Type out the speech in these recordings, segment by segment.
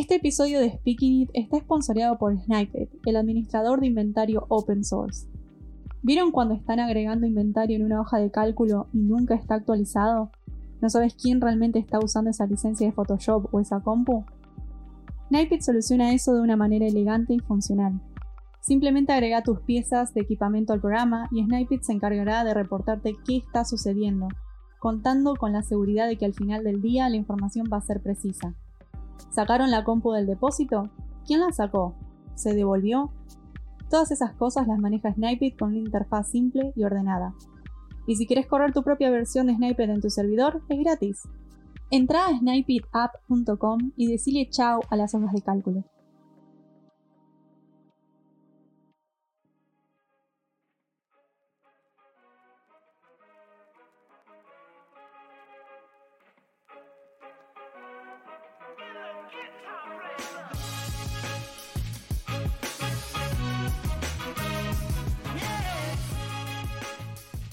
Este episodio de Speaking It está sponsoreado por Sniped, el administrador de inventario open source. ¿Vieron cuando están agregando inventario en una hoja de cálculo y nunca está actualizado? ¿No sabes quién realmente está usando esa licencia de Photoshop o esa compu? Sniped soluciona eso de una manera elegante y funcional. Simplemente agrega tus piezas de equipamiento al programa y Sniped se encargará de reportarte qué está sucediendo, contando con la seguridad de que al final del día la información va a ser precisa. ¿Sacaron la compu del depósito? ¿Quién la sacó? ¿Se devolvió? Todas esas cosas las maneja Sniped con una interfaz simple y ordenada. Y si quieres correr tu propia versión de Sniped en tu servidor, es gratis. Entra a snipedapp.com y decile chao a las hojas de cálculo.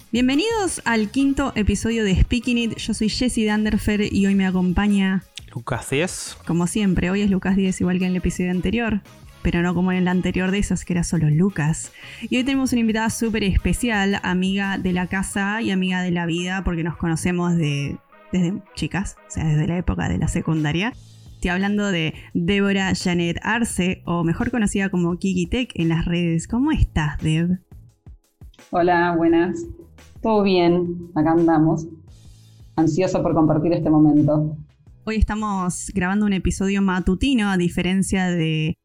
Bienvenidos al quinto episodio de Speaking It. Yo soy Jessie Danderfer y hoy me acompaña Lucas 10. Como siempre, hoy es Lucas 10 igual que en el episodio anterior, pero no como en el anterior de esos que era solo Lucas. Y hoy tenemos una invitada súper especial, amiga de la casa y amiga de la vida, porque nos conocemos de, desde chicas, o sea, desde la época de la secundaria. Estoy hablando de Débora Janet Arce, o mejor conocida como Kiki Tech en las redes. ¿Cómo estás, Deb? Hola, buenas. Todo bien, acá andamos. Ansiosa por compartir este momento. Hoy estamos grabando un episodio matutino, a diferencia de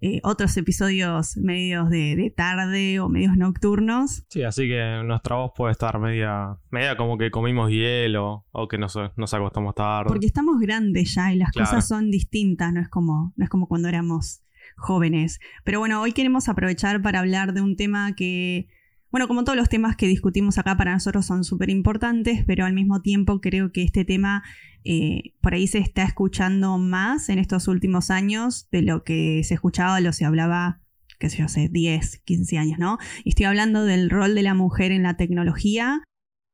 eh, otros episodios medios de, tarde o medios nocturnos. Sí, así que nuestra voz puede estar media, media como que comimos hielo o que nos, nos acostamos tarde. Porque estamos grandes ya y las cosas son distintas, no es, como, no es como cuando éramos jóvenes. Pero bueno, hoy queremos aprovechar para hablar de un tema que bueno, como todos los temas que discutimos acá para nosotros son súper importantes, pero al mismo tiempo creo que este tema eh, por ahí se está escuchando más en estos últimos años de lo que se escuchaba lo se hablaba, qué sé yo, hace 10, 15 años, ¿no? Estoy hablando del rol de la mujer en la tecnología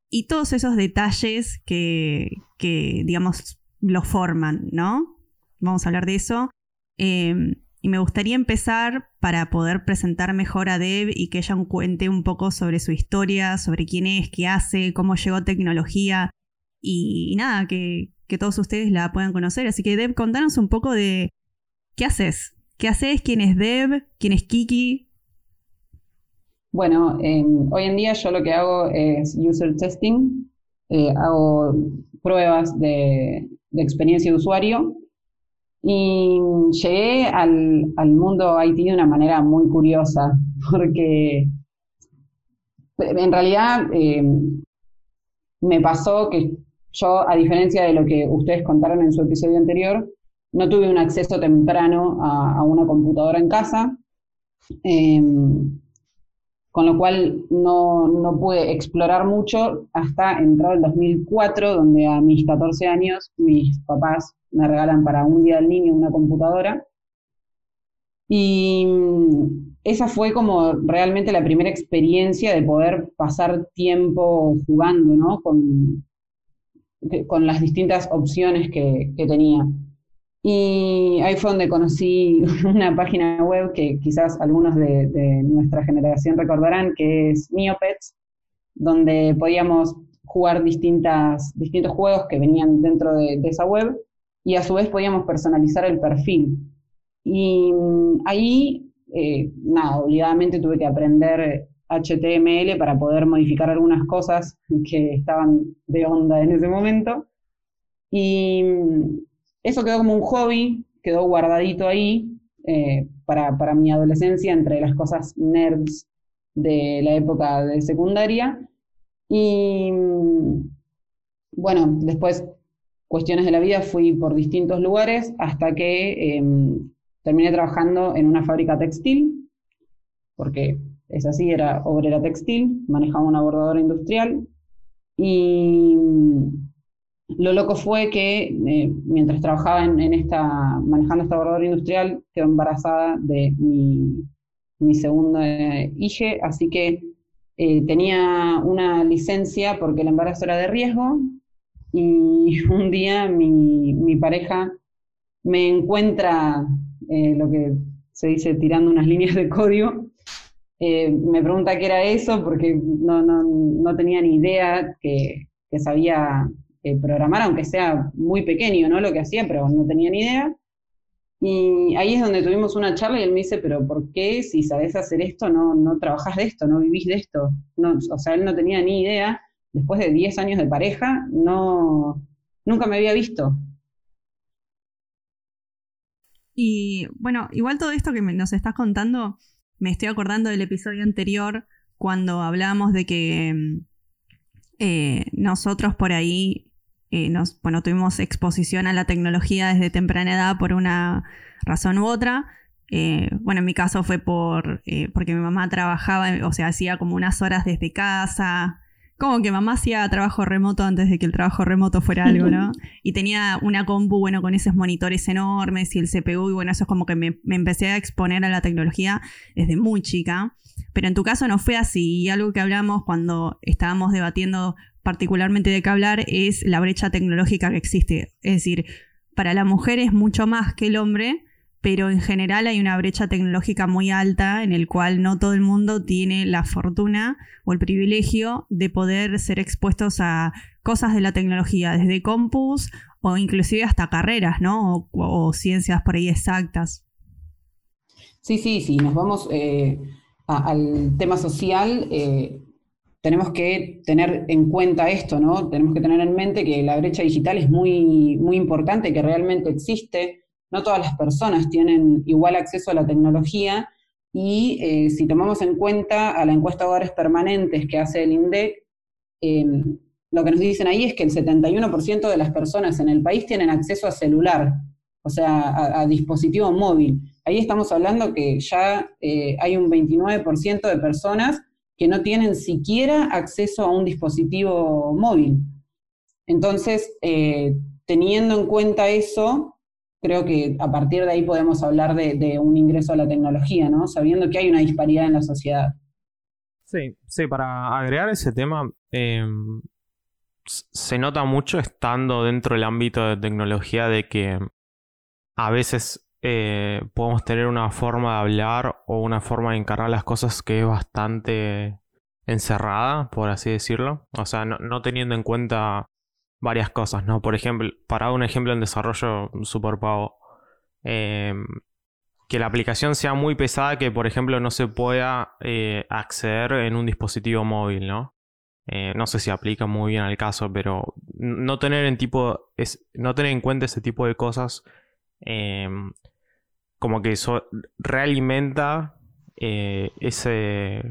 y todos esos detalles que, que digamos, lo forman, ¿no? Vamos a hablar de eso. Eh, y me gustaría empezar para poder presentar mejor a Deb y que ella cuente un poco sobre su historia, sobre quién es, qué hace, cómo llegó tecnología y, nada, que, todos ustedes la puedan conocer. Así que Deb, contanos un poco de qué haces. ¿Qué haces? ¿Quién es Deb? ¿Quién es Kiki? Bueno, em, hoy en día yo lo que hago es user testing, eh, hago pruebas de, de experiencia de usuario y llegué al, al mundo IT de una manera muy curiosa, porque en realidad eh, me pasó que yo, a diferencia de lo que ustedes contaron en su episodio anterior, no tuve un acceso temprano a, una computadora en casa. Em, con lo cual no, no, pude explorar mucho hasta entrar el 2004, donde a mis 14 años mis papás me regalan para un día del niño una computadora. Y esa fue como realmente la primera experiencia de poder pasar tiempo jugando, ¿no? Con, con las distintas opciones que, que tenía. Y ahí fue donde conocí una página web que quizás algunos de, nuestra generación recordarán, que es Neopets, donde podíamos jugar distintas, distintos juegos que venían dentro de, esa web y a su vez podíamos personalizar el perfil. Y mm, ahí, eh, nada, obligadamente tuve que aprender HTML para poder modificar algunas cosas que estaban de onda en ese momento. Y mm, eso quedó como un hobby, quedó guardadito ahí eh, para, para, mi adolescencia entre las cosas nerds de la época de secundaria. Y bueno, después cuestiones de la vida fui por distintos lugares hasta que em, terminé trabajando en una fábrica textil, porque es así, era obrera textil, manejaba una bordadora industrial y lo loco fue que eh, mientras trabajaba en, esta, manejando esta bordadora industrial, quedó embarazada de mi, mi segundo eh, hijo, así que eh, tenía una licencia porque el embarazo era de riesgo y un día mi, pareja me encuentra eh, lo que se dice tirando unas líneas de código. Eh, me pregunta qué era eso porque no, no, no tenía ni idea que, que sabía eh, programar, aunque sea muy pequeño, ¿no? Lo que hacía, pero no tenía ni idea. Y ahí es donde tuvimos una charla y él me dice, pero ¿por qué si sabes hacer esto no, no trabajas de esto, no vivís de esto? No, o sea, él no tenía ni idea. Después de 10 años de pareja, no, nunca me había visto. Y bueno, igual todo esto que nos estás contando, me estoy acordando del episodio anterior cuando hablábamos de que mm, eh, nosotros por ahí, eh, nos, bueno, tuvimos exposición a la tecnología desde temprana edad por una razón u otra. Eh, bueno, en mi caso fue por, porque mi mamá trabajaba, o sea, hacía como unas horas desde casa, como que mamá hacía trabajo remoto antes de que el trabajo remoto fuera algo, ¿no? Y tenía una compu, bueno, con esos monitores enormes y el CPU, y bueno, eso es como que me, empecé a exponer a la tecnología desde muy chica. Pero en tu caso no fue así, y algo que hablamos cuando estábamos debatiendo particularmente de qué hablar es la brecha tecnológica que existe. Es decir, para la mujer es mucho más que el hombre, pero en general hay una brecha tecnológica muy alta en el cual no todo el mundo tiene la fortuna o el privilegio de poder ser expuestos a cosas de la tecnología, desde compus o inclusive hasta carreras, ¿no? O, ciencias por ahí exactas. Sí, sí, sí, nos vamos eh, al tema social. Eh, tenemos que tener en cuenta esto, ¿no? Tenemos que tener en mente que la brecha digital es muy, muy importante, que realmente existe no todas las personas tienen igual acceso a la tecnología y eh, si tomamos en cuenta a la encuesta de hogares permanentes que hace el INDEC, em, lo que nos dicen ahí es que el 71% de las personas en el país tienen acceso a celular, o sea, a, dispositivo móvil. Ahí estamos hablando que ya eh, hay un 29% de personas que no tienen siquiera acceso a un dispositivo móvil. Entonces, eh, teniendo en cuenta eso, creo que a partir de ahí podemos hablar de, un ingreso a la tecnología, ¿no? Sabiendo que hay una disparidad en la sociedad. Sí, sí, para agregar ese tema, em, se nota mucho estando dentro del ámbito de tecnología de que a veces eh, podemos tener una forma de hablar o una forma de encargar las cosas que es bastante encerrada, por así decirlo. O sea, no teniendo en cuenta varias cosas, ¿no? Por ejemplo, para un ejemplo en desarrollo super pago, em, que la aplicación sea muy pesada que, por ejemplo, no se pueda eh, acceder en un dispositivo móvil, ¿no? Eh, no sé si aplica muy bien al caso, pero no tener en tipo es, no tener en cuenta ese tipo de cosas em, como que eso realimenta eh, ese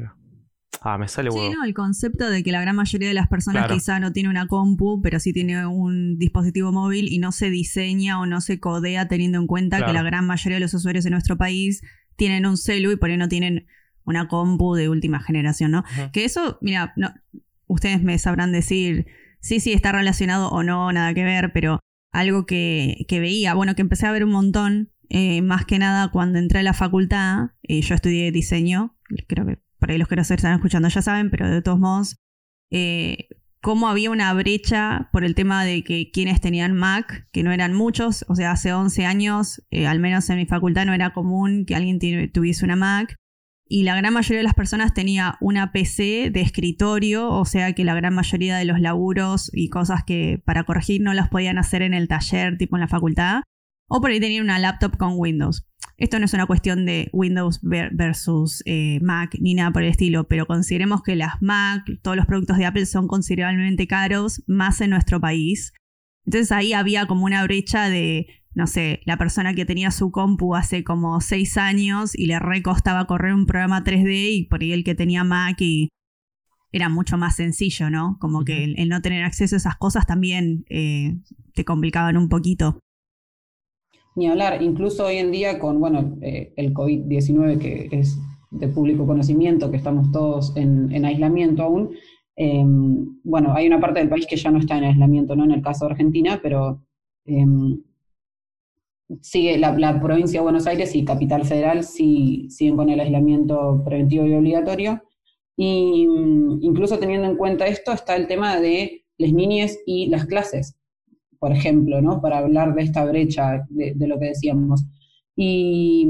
Ah, me sale Sí, no, el concepto de que la gran mayoría de las personas quizá no tiene una compu, pero sí tiene un dispositivo móvil y no se diseña o no se codea teniendo en cuenta que la gran mayoría de los usuarios de nuestro país tienen un celu y por ahí no tienen una compu de última generación, ¿no? Que eso, mira, no, ustedes me sabrán decir, sí, sí, está relacionado o no, nada que ver, pero algo que, veía, bueno, que empecé a ver un montón, eh, más que nada cuando entré a la facultad, eh, yo estudié diseño, creo que por ahí los que no se están escuchando ya saben, pero de todos modos, eh, cómo había una brecha por el tema de que quienes tenían Mac, que no eran muchos, o sea, hace 11 años, eh, al menos en mi facultad no era común que alguien tuviese una Mac, y la gran mayoría de las personas tenía una PC de escritorio, o sea que la gran mayoría de los laburos y cosas que para corregir no las podían hacer en el taller, tipo en la facultad, o por ahí tenían una laptop con Windows. Esto no es una cuestión de Windows versus eh, Mac ni nada por el estilo, pero consideremos que las Mac, todos los productos de Apple son considerablemente caros, más en nuestro país. Entonces ahí había como una brecha de, no sé, la persona que tenía su compu hace como seis años y le recostaba correr un programa 3D y por ahí el que tenía Mac y era mucho más sencillo, ¿no? Como que el, no tener acceso a esas cosas también eh, te complicaban un poquito. Ni hablar, incluso hoy en día con, bueno, eh, el COVID-19 que es de público conocimiento, que estamos todos en, aislamiento aún, em, bueno, hay una parte del país que ya no está en aislamiento, ¿no? En el caso de Argentina, pero em, sigue la, provincia de Buenos Aires y Capital Federal sí, siguen con el aislamiento preventivo y obligatorio. Y mm, incluso teniendo en cuenta esto está el tema de las niñas y las clases por ejemplo, ¿no? Para hablar de esta brecha de, lo que decíamos. Y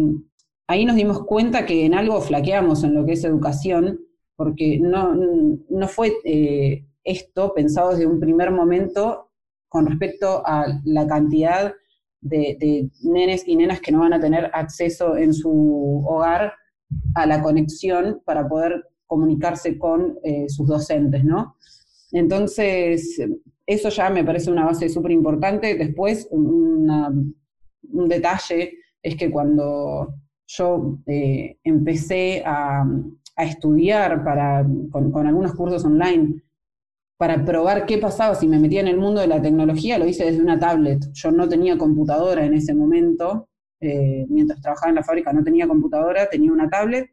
ahí nos dimos cuenta que en algo flaqueamos en lo que es educación, porque no, no fue eh, esto pensado desde un primer momento con respecto a la cantidad de, de, nenes y nenas que no van a tener acceso en su hogar a la conexión para poder comunicarse con eh, sus docentes, ¿no? Entonces, eso ya me parece una base súper importante. Después, un detalle es que cuando yo eh, empecé a, estudiar para, con, algunos cursos online para probar qué pasaba si me metía en el mundo de la tecnología, lo hice desde una tablet. Yo no tenía computadora en ese momento, eh, mientras trabajaba en la fábrica no tenía computadora, tenía una tablet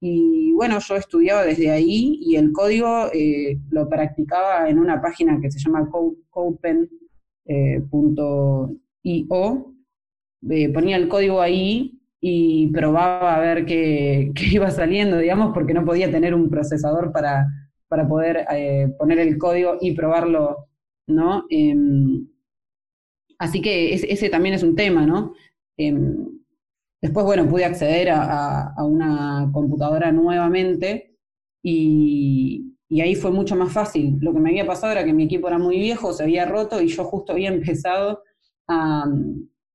y bueno, yo estudiaba desde ahí y el código eh, lo practicaba en una página que se llama codepen.io. Eh, ponía el código ahí y probaba a ver qué, iba saliendo, digamos, porque no podía tener un procesador para, para poder eh, poner el código y probarlo, ¿no? Em, así que ese, también es un tema, ¿no? Después, bueno, pude acceder a, una computadora nuevamente y, ahí fue mucho más fácil. Lo que me había pasado era que mi equipo era muy viejo, se había roto y yo justo había empezado a,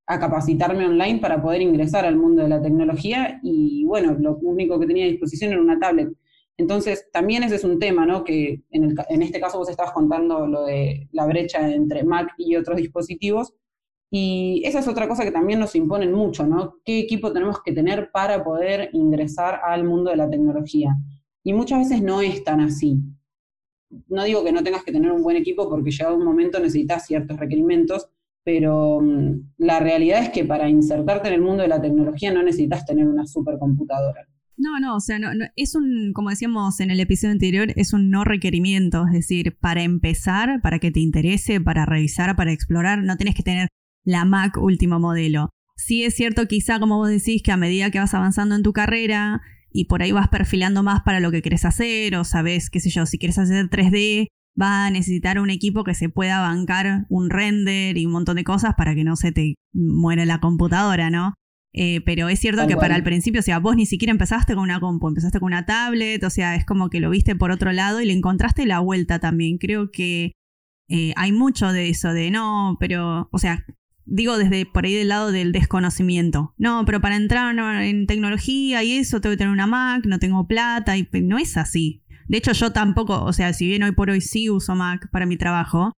capacitarme online para poder ingresar al mundo de la tecnología y bueno, lo único que tenía a disposición era una tablet. Entonces, también ese es un tema, ¿no? Que en, en este caso vos estabas contando lo de la brecha entre Mac y otros dispositivos, y esa es otra cosa que también nos imponen mucho, ¿no? ¿Qué equipo tenemos que tener para poder ingresar al mundo de la tecnología? Y muchas veces no es tan así. No digo que no tengas que tener un buen equipo porque llegado un momento necesitas ciertos requerimientos, pero mm, la realidad es que para insertarte en el mundo de la tecnología no necesitas tener una supercomputadora. No, no, o sea, no, es un, como decíamos en el episodio anterior, es un no requerimiento, es decir, para empezar, para que te interese, para revisar, para explorar, no tienes que tener la Mac último modelo. Sí es cierto quizá como vos decís que a medida que vas avanzando en tu carrera y por ahí vas perfilando más para lo que querés hacer o sabes, qué sé yo, si quieres hacer 3D, va a necesitar un equipo que se pueda bancar un render y un montón de cosas para que no se te muera la computadora, ¿no? Eh, pero es cierto que para el principio, o sea, vos ni siquiera empezaste con una compu, empezaste con una tablet, o sea, es como que lo viste por otro lado y le encontraste la vuelta también. Creo que eh, hay mucho de eso, de no, pero, o sea, digo desde por ahí del lado del desconocimiento. No, pero para entrar en tecnología y eso tengo que tener una Mac, no tengo plata, y no es así. De hecho, yo tampoco, o sea, si bien hoy por hoy sí uso Mac para mi trabajo,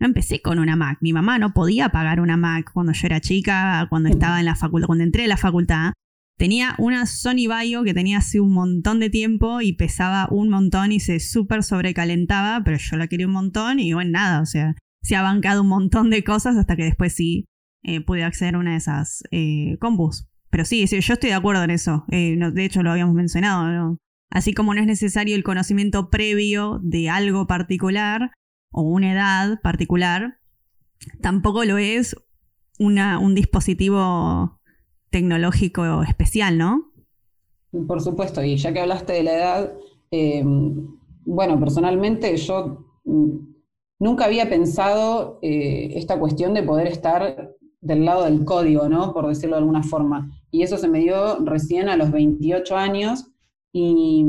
no empecé con una Mac. Mi mamá no podía pagar una Mac cuando yo era chica, cuando estaba en la facultad, cuando entré a la facultad. Tenía una Sony Vaio que tenía hace un montón de tiempo y pesaba un montón y se súper sobrecalentaba, pero yo la quería un montón y bueno, nada, o sea, se ha bancado un montón de cosas hasta que después sí eh, pude acceder a una de esas eh, combos. Pero sí, yo estoy de acuerdo en eso. Eh, de hecho, lo habíamos mencionado. Así como no es necesario el conocimiento previo de algo particular o una edad particular, tampoco lo es una, un dispositivo tecnológico especial, ¿no? Por supuesto, y ya que hablaste de la edad, bueno, personalmente yo mm, nunca había pensado esta cuestión de poder estar del lado del código, ¿no? Por decirlo de alguna forma. Y eso se me dio recién a los 28 años y,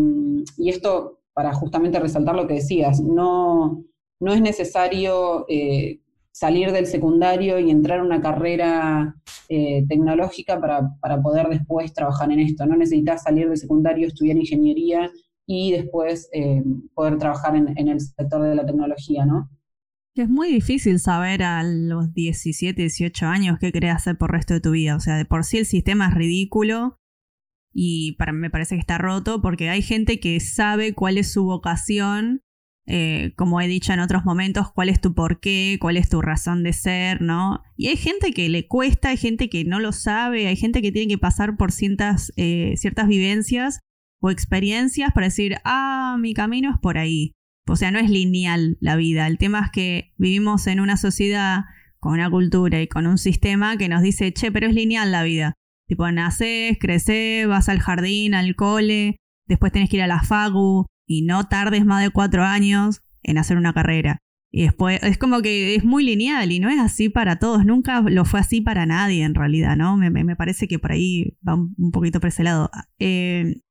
esto para justamente resaltar lo que decías, no, no es necesario eh, salir del secundario y entrar a una carrera eh, tecnológica para, poder después trabajar en esto. No necesitas salir del secundario, estudiar ingeniería y después eh, poder trabajar en, en, el sector de la tecnología, ¿no? Es muy difícil saber a los 17, 18 años qué querés hacer por el resto de tu vida. O sea, de por sí el sistema es ridículo y me parece que está roto porque hay gente que sabe cuál es su vocación, eh, como he dicho en otros momentos, cuál es tu porqué, cuál es tu razón de ser, ¿no? Y hay gente que le cuesta, hay gente que no lo sabe, hay gente que tiene que pasar por ciertas, eh, ciertas vivencias o experiencias para decir, ah, mi camino es por ahí. O sea, no es lineal la vida. El tema es que vivimos en una sociedad con una cultura y con un sistema que nos dice, che, pero es lineal la vida. Tipo, naces, creces, vas al jardín, al cole, después tenés que ir a la FAGU y no tardes más de cuatro años en hacer una carrera. Y después es como que es muy lineal y no es así para todos, nunca lo fue así para nadie en realidad, ¿no? Me, parece que por ahí va un, poquito por. Eh,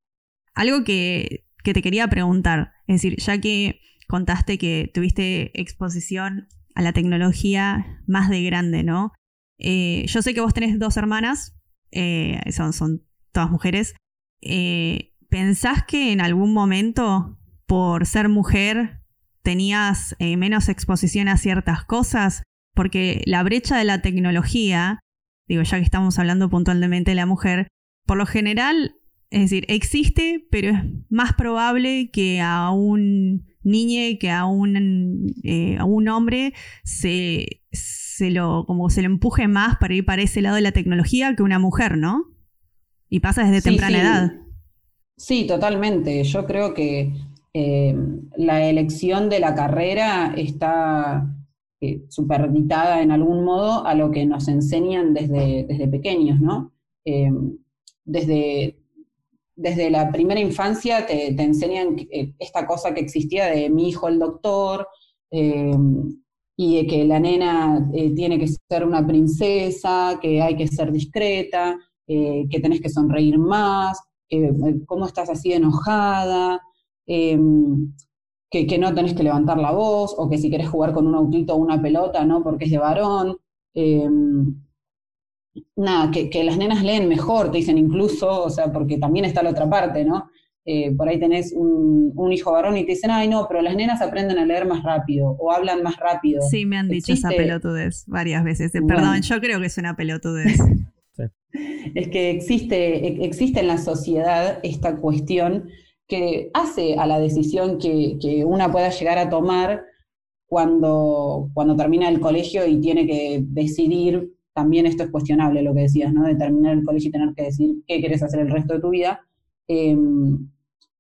algo que, que te quería preguntar, es decir, ya que contaste que tuviste exposición a la tecnología más de grande, ¿no? Eh, yo sé que vos tenés dos hermanas, eh, son, son todas mujeres. Eh, ¿Pensás que en algún momento, por ser mujer, tenías menos exposición a ciertas cosas? Porque la brecha de la tecnología, digo, ya que estamos hablando puntualmente de la mujer, por lo general, es decir, existe, pero es más probable que a un niño, que a un, a un hombre se, se lo, como se le empuje más para ir para ese lado de la tecnología que una mujer, ¿no? Y pasa desde temprana edad. Sí, totalmente. Yo creo que eh, la elección de la carrera está eh, superditada en algún modo a lo que nos enseñan desde, desde pequeños, ¿no? Eh, desde, desde la primera infancia te, enseñan esta cosa que existía de mi hijo el doctor, y que la nena eh, tiene que ser una princesa, que hay que ser discreta, eh, que tenés que sonreír más, eh, cómo estás así enojada, em, que, no tenés que levantar la voz, o que si querés jugar con un autito o una pelota, ¿no? Porque es de varón. Nada, que, que, las nenas leen mejor, te dicen incluso, o sea, porque también está la otra parte, ¿no? Eh, por ahí tenés un, hijo varón y te dicen, ay no, pero las nenas aprenden a leer más rápido o hablan más rápido. Sí, me han dicho esa pelotudez varias veces. Perdón, yo creo que es una pelotudez. Es que existe, e, existe en la sociedad esta cuestión que hace a la decisión que, una pueda llegar a tomar cuando, cuando termina el colegio y tiene que decidir, también esto es cuestionable lo que decías, ¿no? De terminar el colegio y tener que decir qué quieres hacer el resto de tu vida. Em,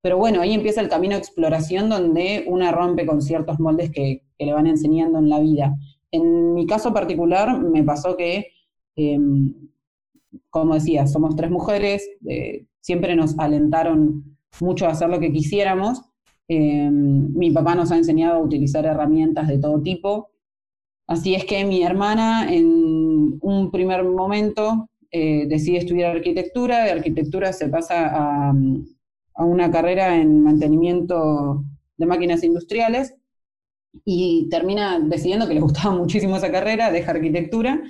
pero bueno, ahí empieza el camino de exploración donde una rompe con ciertos moldes que, le van enseñando en la vida. En mi caso particular me pasó que, em, como decía, somos tres mujeres, eh, siempre nos alentaron mucho a hacer lo que quisiéramos. Em, mi papá nos ha enseñado a utilizar herramientas de todo tipo. Así es que mi hermana en un primer momento eh, decide estudiar arquitectura, de arquitectura se pasa a, una carrera en mantenimiento de máquinas industriales y termina decidiendo que le gustaba muchísimo esa carrera, deja arquitectura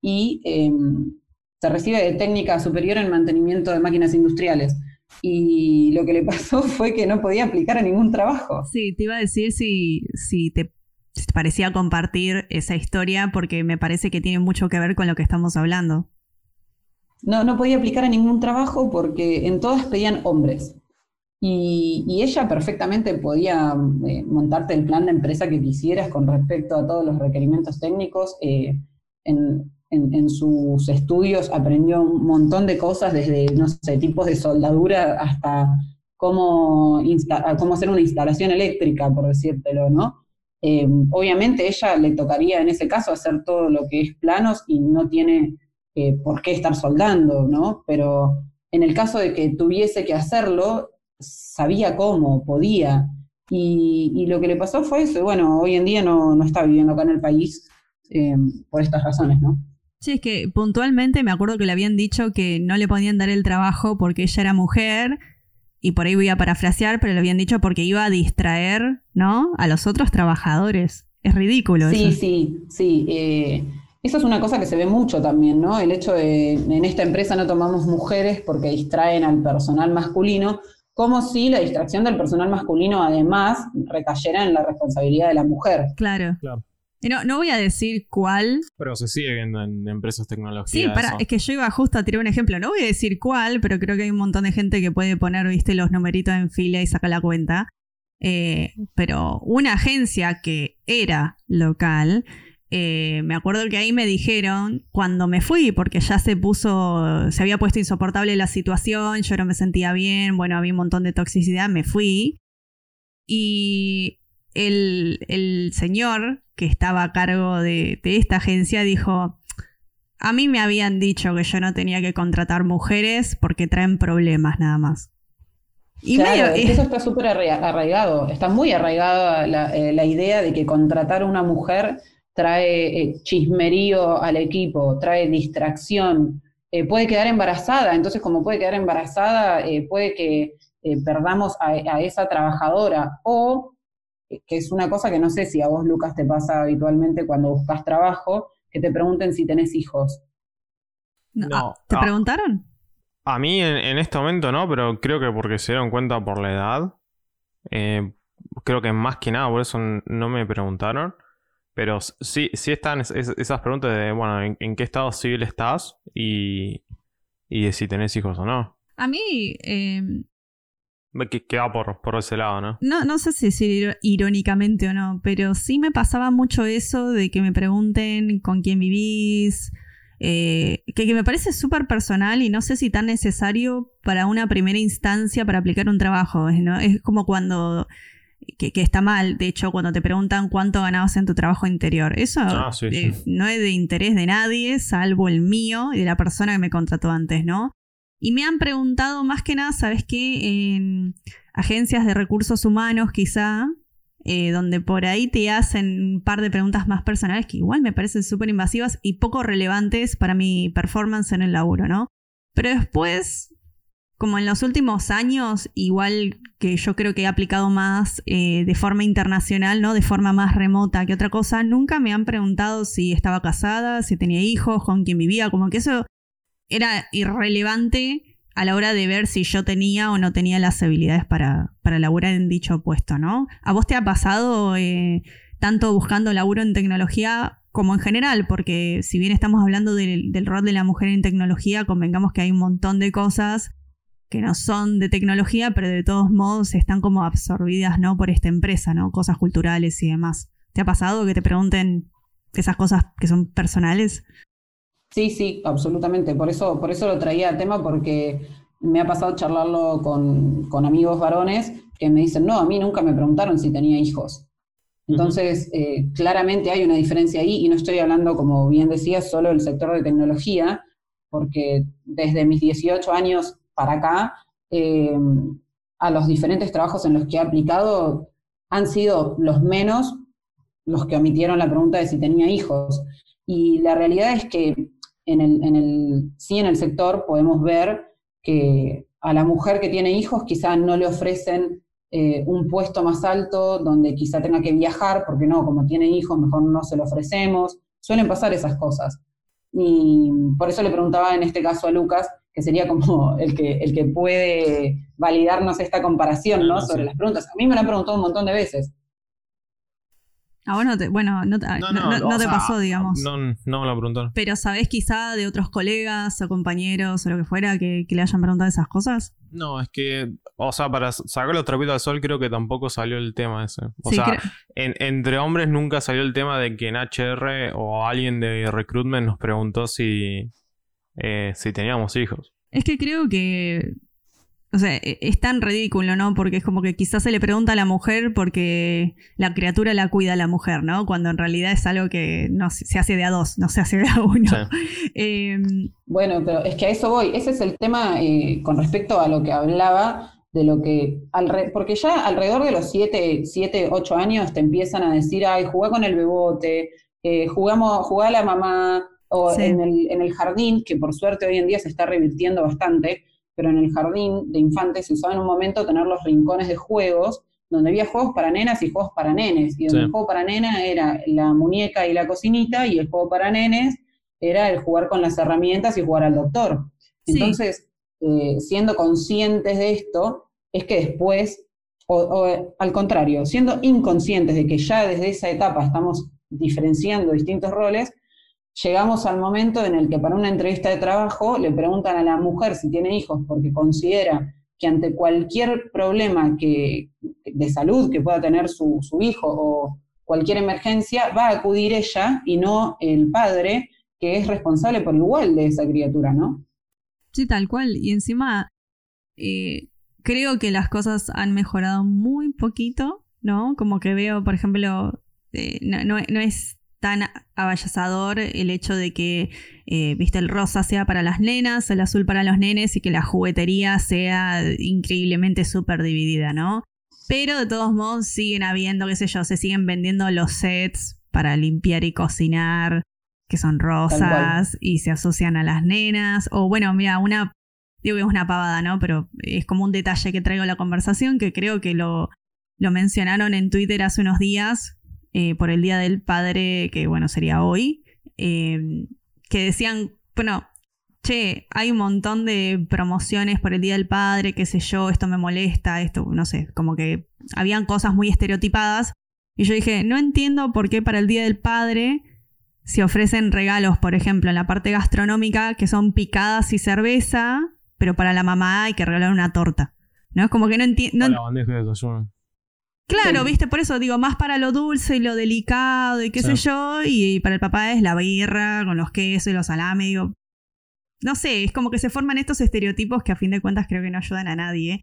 y em, se recibe de técnica superior en mantenimiento de máquinas industriales. Y lo que le pasó fue que no podía aplicar a ningún trabajo. Sí, te iba a decir si, si te parecía compartir esa historia porque me parece que tiene mucho que ver con lo que estamos hablando. No, no podía aplicar a ningún trabajo porque en todas pedían hombres. Y, ella perfectamente podía eh, montarte el plan de empresa que quisieras con respecto a todos los requerimientos técnicos. Eh, en, sus estudios aprendió un montón de cosas, desde, no sé, tipos de soldadura hasta cómo, cómo hacer una instalación eléctrica, por decírtelo, ¿no? Eh, obviamente ella le tocaría en ese caso hacer todo lo que es planos y no tiene por qué estar soldando, ¿no? Pero en el caso de que tuviese que hacerlo, sabía cómo, podía. Y, lo que le pasó fue eso. Y bueno, hoy en día no, está viviendo acá en el país eh, por estas razones, ¿no? Sí, es que puntualmente me acuerdo que le habían dicho que no le podían dar el trabajo porque ella era mujer, y por ahí voy a parafrasear, pero le habían dicho porque iba a distraer, ¿no? A los otros trabajadores. Es ridículo. Sí, sí, sí. Eh, eso es una cosa que se ve mucho también, ¿no? El hecho de en esta empresa no tomamos mujeres porque distraen al personal masculino, como si la distracción del personal masculino además recayera en la responsabilidad de la mujer. Claro. claro. No, no voy a decir cuál. Pero se sigue viendo en empresas tecnológicas. Sí, para, es que yo iba justo a tirar un ejemplo. No voy a decir cuál, pero creo que hay un montón de gente que puede poner, viste, los numeritos en fila y sacar la cuenta. Eh, pero una agencia que era local eh, me acuerdo que ahí me dijeron, cuando me fui, porque ya se puso, se había puesto insoportable la situación, yo no me sentía bien, bueno, había un montón de toxicidad, me fui. Y el, señor que estaba a cargo de, de esta agencia dijo, a mí me habían dicho que yo no tenía que contratar mujeres porque traen problemas nada más. Y eso está súper arraigado, está muy arraigada la, eh, la, idea de que contratar a una mujer trae eh, chismerío al equipo, trae distracción, eh, puede quedar embarazada, entonces como puede quedar embarazada, puede que perdamos a, a, esa trabajadora, o, que es una cosa que no sé si a vos, Lucas, te pasa habitualmente cuando buscas trabajo, que te pregunten si tenés hijos. No, ¿Te ah. preguntaron? A mí en, este momento no, pero creo que porque se dieron cuenta por la edad. Eh, creo que más que nada por eso no me preguntaron. Pero sí, sí están esas preguntas de, bueno, ¿en, qué estado civil estás? Y, y de si tenés hijos o no. A mí... Eh... Que, va por, por ese lado, ¿no? ¿no? No sé si decir irónicamente o no, pero sí me pasaba mucho eso de que me pregunten con quién vivís, eh, que, me parece súper personal y no sé si tan necesario para una primera instancia para aplicar un trabajo. ¿no? Es como cuando... Que, está mal, de hecho, cuando te preguntan cuánto ganabas en tu trabajo interior. Eso ah, eh, no es de interés de nadie, salvo el mío y de la persona que me contrató antes, ¿no? Y me han preguntado más que nada, ¿sabes qué? En agencias de recursos humanos, quizá, eh, donde por ahí te hacen un par de preguntas más personales que igual me parecen súper invasivas y poco relevantes para mi performance en el laburo, ¿no? Pero después, como en los últimos años, igual que yo creo que he aplicado más eh, de forma internacional, ¿no? De forma más remota que otra cosa, nunca me han preguntado si estaba casada, si tenía hijos, con quién vivía, como que eso era irrelevante a la hora de ver si yo tenía o no tenía las habilidades para, para laburar en dicho puesto, ¿no? ¿A vos te ha pasado eh, tanto buscando laburo en tecnología como en general? Porque si bien estamos hablando del, rol de la mujer en tecnología, convengamos que hay un montón de cosas que no son de tecnología, pero de todos modos están como absorbidas, ¿no? Por esta empresa, ¿no? Cosas culturales y demás. ¿Te ha pasado que te pregunten esas cosas que son personales? Sí, sí, absolutamente. Por eso, por eso lo traía al tema, porque me ha pasado charlarlo con, amigos varones que me dicen, no, a mí nunca me preguntaron si tenía hijos. Entonces, eh, claramente hay una diferencia ahí, y no estoy hablando, como bien decía, solo del sector de tecnología, porque desde mis 18 años para acá, eh, a los diferentes trabajos en los que he aplicado, han sido los menos los que omitieron la pregunta de si tenía hijos. Y la realidad es que en el, en el, sí en el sector podemos ver que a la mujer que tiene hijos quizá no le ofrecen eh, un puesto más alto donde quizá tenga que viajar, porque no, como tiene hijos, mejor no se lo ofrecemos. Suelen pasar esas cosas. Y por eso le preguntaba en este caso a Lucas, que sería como el que, el que puede validarnos esta comparación, ¿no? Sobre las preguntas. A mí me lo han preguntado un montón de veces. Ah, bueno, bueno, no, te pasó, digamos. No, no me lo preguntaron. Pero ¿sabés quizá de otros colegas o compañeros o lo que fuera que, le hayan preguntado esas cosas? No, es que, o sea, para sacar los trapitos al sol creo que tampoco salió el tema ese. O sea, entre hombres nunca salió el tema de que en HR o alguien de recruitment nos preguntó si, eh, si teníamos hijos. Es que creo que o sea, e, es tan ridículo, ¿no? Porque es como que quizás se le pregunta a la mujer porque la criatura la cuida a la mujer, ¿no? Cuando en realidad es algo que no se hace de a dos, no se hace de a uno. Em, bueno, pero es que a eso voy. Ese es el tema eh, con respecto a lo que hablaba de lo que, porque ya alrededor de los 7, siete, 8 años te empiezan a decir, ay, jugué con el bebote, eh, jugamos, jugué a la mamá, o en, el, en el jardín, que por suerte hoy en día se está revirtiendo bastante, pero en el jardín de infantes se usaba en un momento tener los rincones de juegos, donde había juegos para nenas y juegos para nenes, y donde el juego para nena era la muñeca y la cocinita, y el juego para nenes era el jugar con las herramientas y jugar al doctor. Entonces, eh, siendo conscientes de esto, es que después, o, al contrario, siendo inconscientes de que ya desde esa etapa estamos diferenciando distintos roles, llegamos al momento en el que para una entrevista de trabajo le preguntan a la mujer si tiene hijos porque considera que ante cualquier problema de salud que pueda tener su, hijo o cualquier emergencia, va a acudir ella y no el padre, que es responsable por igual de esa criatura, ¿no? Sí, tal cual. Y encima, eh, creo que las cosas han mejorado muy poquito, ¿no? Como que veo, por ejemplo, eh, no, es tan abayazador el hecho de que, eh, viste, el rosa sea para las nenas, el azul para los nenes y que la juguetería sea increíblemente súper dividida, ¿no? Pero de todos modos siguen habiendo, qué sé yo, se siguen vendiendo los sets para limpiar y cocinar, que son rosas y se asocian a las nenas. O bueno, mira, una, digo que es una pavada, ¿no? Pero es como un detalle que traigo a la conversación que creo que lo, lo mencionaron en Twitter hace unos días eh, por el Día del Padre, que bueno, sería hoy, eh, que decían, bueno, che, hay un montón de promociones por el Día del Padre, qué sé yo, esto me molesta, esto, no sé, como que habían cosas muy estereotipadas. Y yo dije, no entiendo por qué para el Día del Padre se ofrecen regalos, por ejemplo, en la parte gastronómica, que son picadas y cerveza, pero para la mamá hay que regalar una torta. ¿No? Es como que no entiendo. Claro, viste, por eso digo, más para lo dulce y lo delicado y qué sé yo, y para el papá es la birra con los quesos y los salames, digo. No sé, es como que se forman estos estereotipos que a fin de cuentas creo que no ayudan a nadie.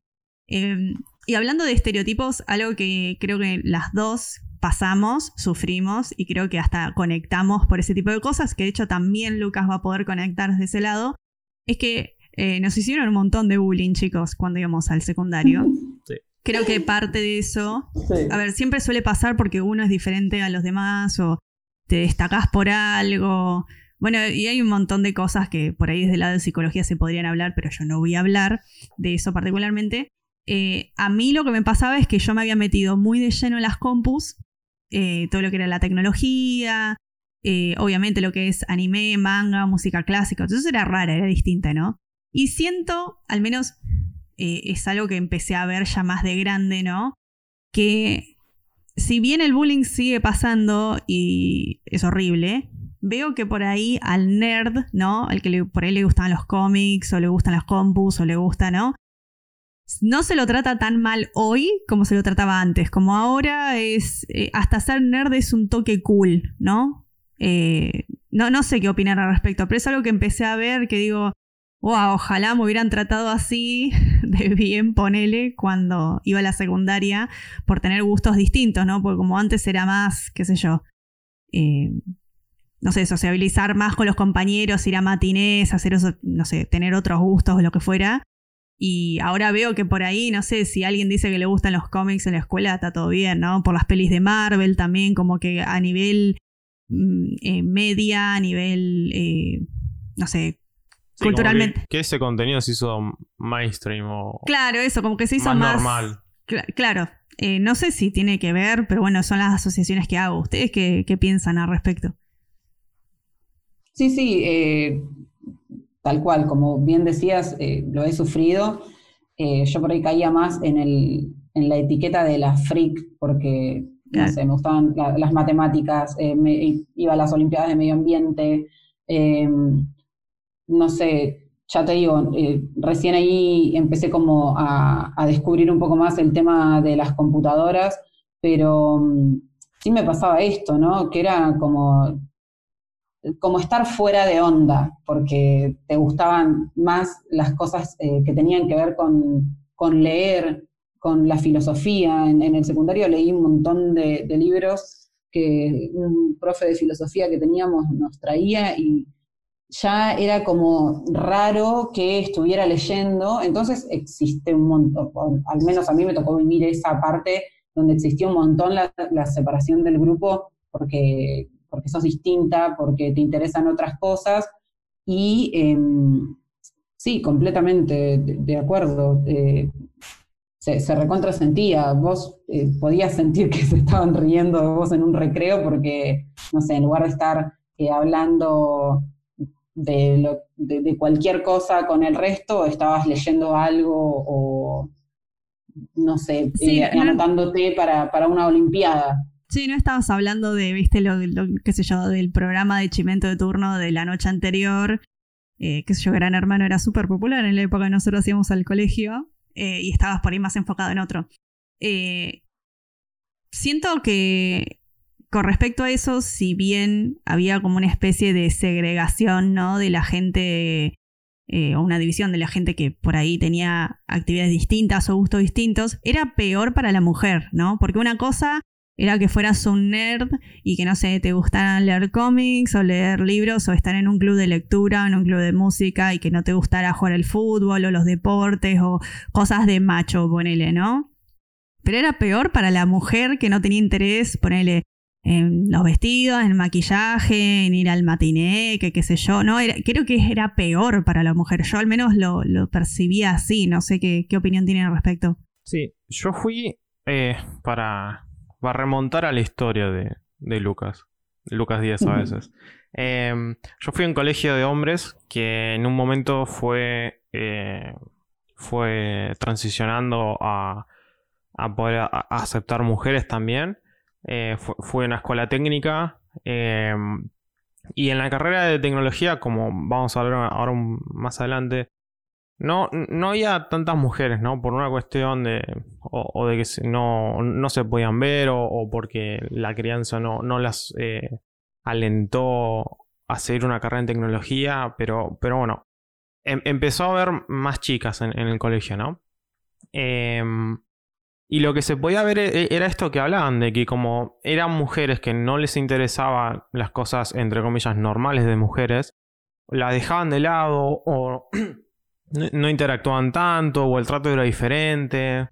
Em, y hablando de estereotipos, algo que creo que las dos pasamos, sufrimos y creo que hasta conectamos por ese tipo de cosas, que de hecho también Lucas va a poder conectar desde ese lado, es que eh, nos hicieron un montón de bullying, chicos, cuando íbamos al secundario. Sí. Creo que parte de eso, a ver, siempre suele pasar porque uno es diferente a los demás o te destacás por algo. Bueno, y hay un montón de cosas que por ahí desde el lado de psicología se podrían hablar, pero yo no voy a hablar de eso particularmente. Eh, a mí lo que me pasaba es que yo me había metido muy de lleno en las compus, eh, todo lo que era la tecnología, eh, obviamente lo que es anime, manga, música clásica, entonces era rara, era distinta, ¿no? Y siento, al menos eh, es algo que empecé a ver ya más de grande, ¿no? Que si bien el bullying sigue pasando y es horrible, veo que por ahí al nerd, ¿no? Al que por ahí le gustan los cómics o le gustan las compus o le gusta, ¿no? No se lo trata tan mal hoy como se lo trataba antes. Como ahora es. Eh, hasta ser nerd es un toque cool, ¿no? Eh, no, no sé qué opinar al respecto, pero es algo que empecé a ver que digo, wow, ojalá me hubieran tratado así de bien, ponele, cuando iba a la secundaria, por tener gustos distintos, ¿no? Porque como antes era más, qué sé yo, eh, no sé, sociabilizar más con los compañeros, ir a matinés, hacer eso, no sé, tener otros gustos o lo que fuera. Y ahora veo que por ahí, no sé, si alguien dice que le gustan los cómics en la escuela, está todo bien, ¿no? Por las pelis de Marvel también, como que a nivel mm, eh, media, a nivel, eh, no sé, culturalmente. Que, ese contenido se hizo mainstream o. Claro, eso, como que se hizo más. normal. claro. Eh, no sé si tiene que ver, pero bueno, son las asociaciones que hago. ¿Ustedes qué, piensan al respecto? Sí, sí, eh, tal cual, como bien decías, eh, lo he sufrido. yo por ahí caía más en, el, en la etiqueta de la freak, porque no sé, me gustaban las matemáticas, me, iba a las Olimpiadas de Medio Ambiente no sé, ya te digo, eh, recién ahí empecé como a, descubrir un poco más el tema de las computadoras, pero mm, sí me pasaba esto, ¿no? Que era como, como estar fuera de onda, porque te gustaban más las cosas eh, que tenían que ver con, leer, con la filosofía. En, el secundario leí un montón de, de libros que un profe de filosofía que teníamos nos traía y ya era como raro que estuviera leyendo, entonces existe un montón, al menos a mí me tocó vivir esa parte donde existía un montón la, separación del grupo porque, porque sos distinta, porque te interesan otras cosas, y em, sí, completamente de, acuerdo. Eh, se, se recontrasentía, vos eh, podías sentir que se estaban riendo de vos en un recreo porque, no sé, en lugar de estar eh, hablando de, lo, de, cualquier cosa con el resto, estabas leyendo algo o, no sé, eh, anotándote para, para, una olimpiada. Sí, no estabas hablando de, viste, lo, qué sé yo, del programa de chimento de turno de la noche anterior, eh, qué sé yo, Gran Hermano era súper popular en la época que nosotros hacíamos al colegio, eh, y estabas por ahí más enfocado en otro. siento que con respecto a eso, si bien había como una especie de segregación, ¿no? De la gente, eh, o una división de la gente que por ahí tenía actividades distintas o gustos distintos, era peor para la mujer, ¿no? Porque una cosa era que fueras un nerd y que no sé, te gustaran leer cómics o leer libros o estar en un club de lectura, en un club de música y que no te gustara jugar el fútbol o los deportes o cosas de macho, ponele, ¿no? Pero era peor para la mujer que no tenía interés, ponele, en los vestidos, en el maquillaje, en ir al matiné, que qué sé yo. No, era, creo que era peor para la mujer. Yo al menos lo, percibía así. No sé qué, qué opinión tienen al respecto. Sí, yo fui eh, para, para, remontar a la historia de, de Lucas. Lucas Díaz a veces. Em, yo fui a un colegio de hombres que en un momento fue, eh, fue transicionando a, a poder aceptar mujeres también. Eh, fue, una escuela técnica. Em, y en la carrera de tecnología, como vamos a hablar ahora más adelante, no, no había tantas mujeres, ¿no? Por una cuestión de. o, de que no, no, se podían ver, o, porque la crianza no, no las eh, alentó a seguir una carrera en tecnología, pero, pero bueno, em, empezó a haber más chicas en, el colegio, ¿no? Eh, y lo que se podía ver e, e, era esto que hablaban, de que como eran mujeres que no les interesaban las cosas, entre comillas, normales de mujeres, la dejaban de lado o no interactuaban tanto o el trato era diferente.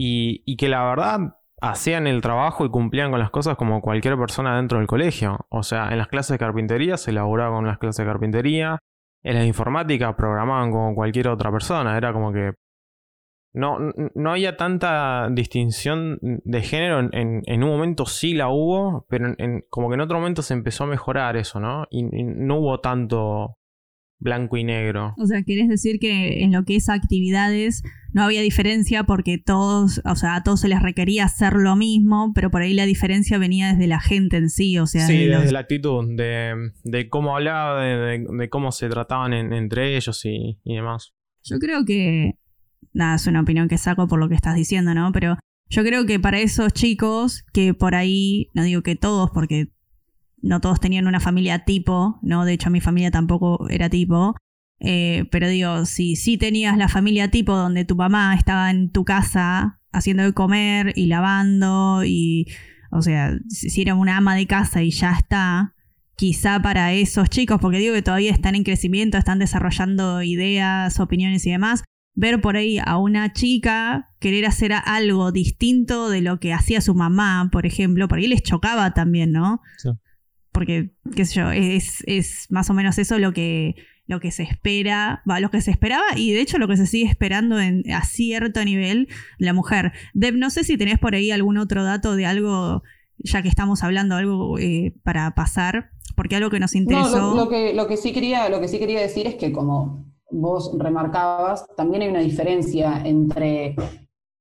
Y, que la verdad hacían el trabajo y cumplían con las cosas como cualquier persona dentro del colegio. O sea, en las clases de carpintería se elaboraba con las clases de carpintería, en la informática programaban como cualquier otra persona. Era como que no, no había tanta distinción de género. En, en, un momento sí la hubo, pero en, como que en otro momento se empezó a mejorar eso, ¿no? Y, no hubo tanto blanco y negro. O sea, ¿querés decir que en lo que es actividades no había diferencia porque todos, o sea, a todos se les requería hacer lo mismo, pero por ahí la diferencia venía desde la gente en sí, o sea... Sí, desde la actitud, de, de cómo hablaba, de, de, cómo se trataban entre ellos y, y demás. Yo creo que nada, es una opinión que saco por lo que estás diciendo, ¿no? Pero yo creo que para esos chicos que por ahí, no digo que todos, porque no todos tenían una familia tipo, ¿no? De hecho, mi familia tampoco era tipo. Eh, pero digo, si sí tenías la familia tipo donde tu mamá estaba en tu casa haciendo de comer y lavando y, o sea, si era una ama de casa y ya está, quizá para esos chicos, porque digo que todavía están en crecimiento, están desarrollando ideas, opiniones y demás, ver por ahí a una chica querer hacer algo distinto de lo que hacía su mamá, por ejemplo, por ahí les chocaba también, ¿no? Sí. Porque, qué sé yo, es, más o menos eso lo que, lo que se espera, va, lo que se esperaba y de hecho lo que se sigue esperando en, a cierto nivel la mujer. Deb, no sé si tenés por ahí algún otro dato de algo, ya que estamos hablando, algo eh, para pasar, porque algo que nos interesó. No, que, lo, que sí quería, lo que sí quería decir es que como vos remarcabas, también hay una diferencia entre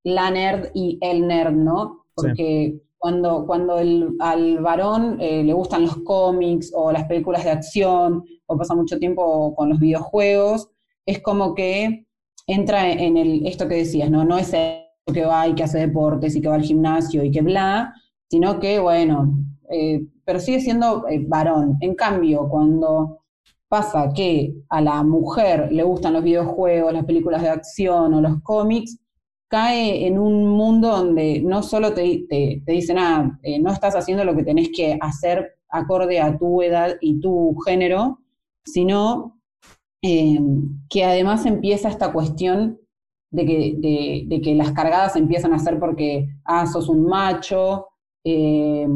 la nerd y el nerd, ¿no? Porque cuando, cuando el, al varón eh, le gustan los cómics o las películas de acción o pasa mucho tiempo con los videojuegos, es como que entra en el, esto que decías, ¿no? No es el que va y que hace deportes y que va al gimnasio y que bla, sino que, bueno, eh, pero sigue siendo eh, varón. En cambio, cuando pasa que a la mujer le gustan los videojuegos, las películas de acción o los cómics, cae en un mundo donde no solo te, te, dicen, ah, eh, no estás haciendo lo que tenés que hacer acorde a tu edad y tu género, sino eh, que además empieza esta cuestión de que, de, que, las cargadas empiezan a ser porque, ah, sos un macho, eh,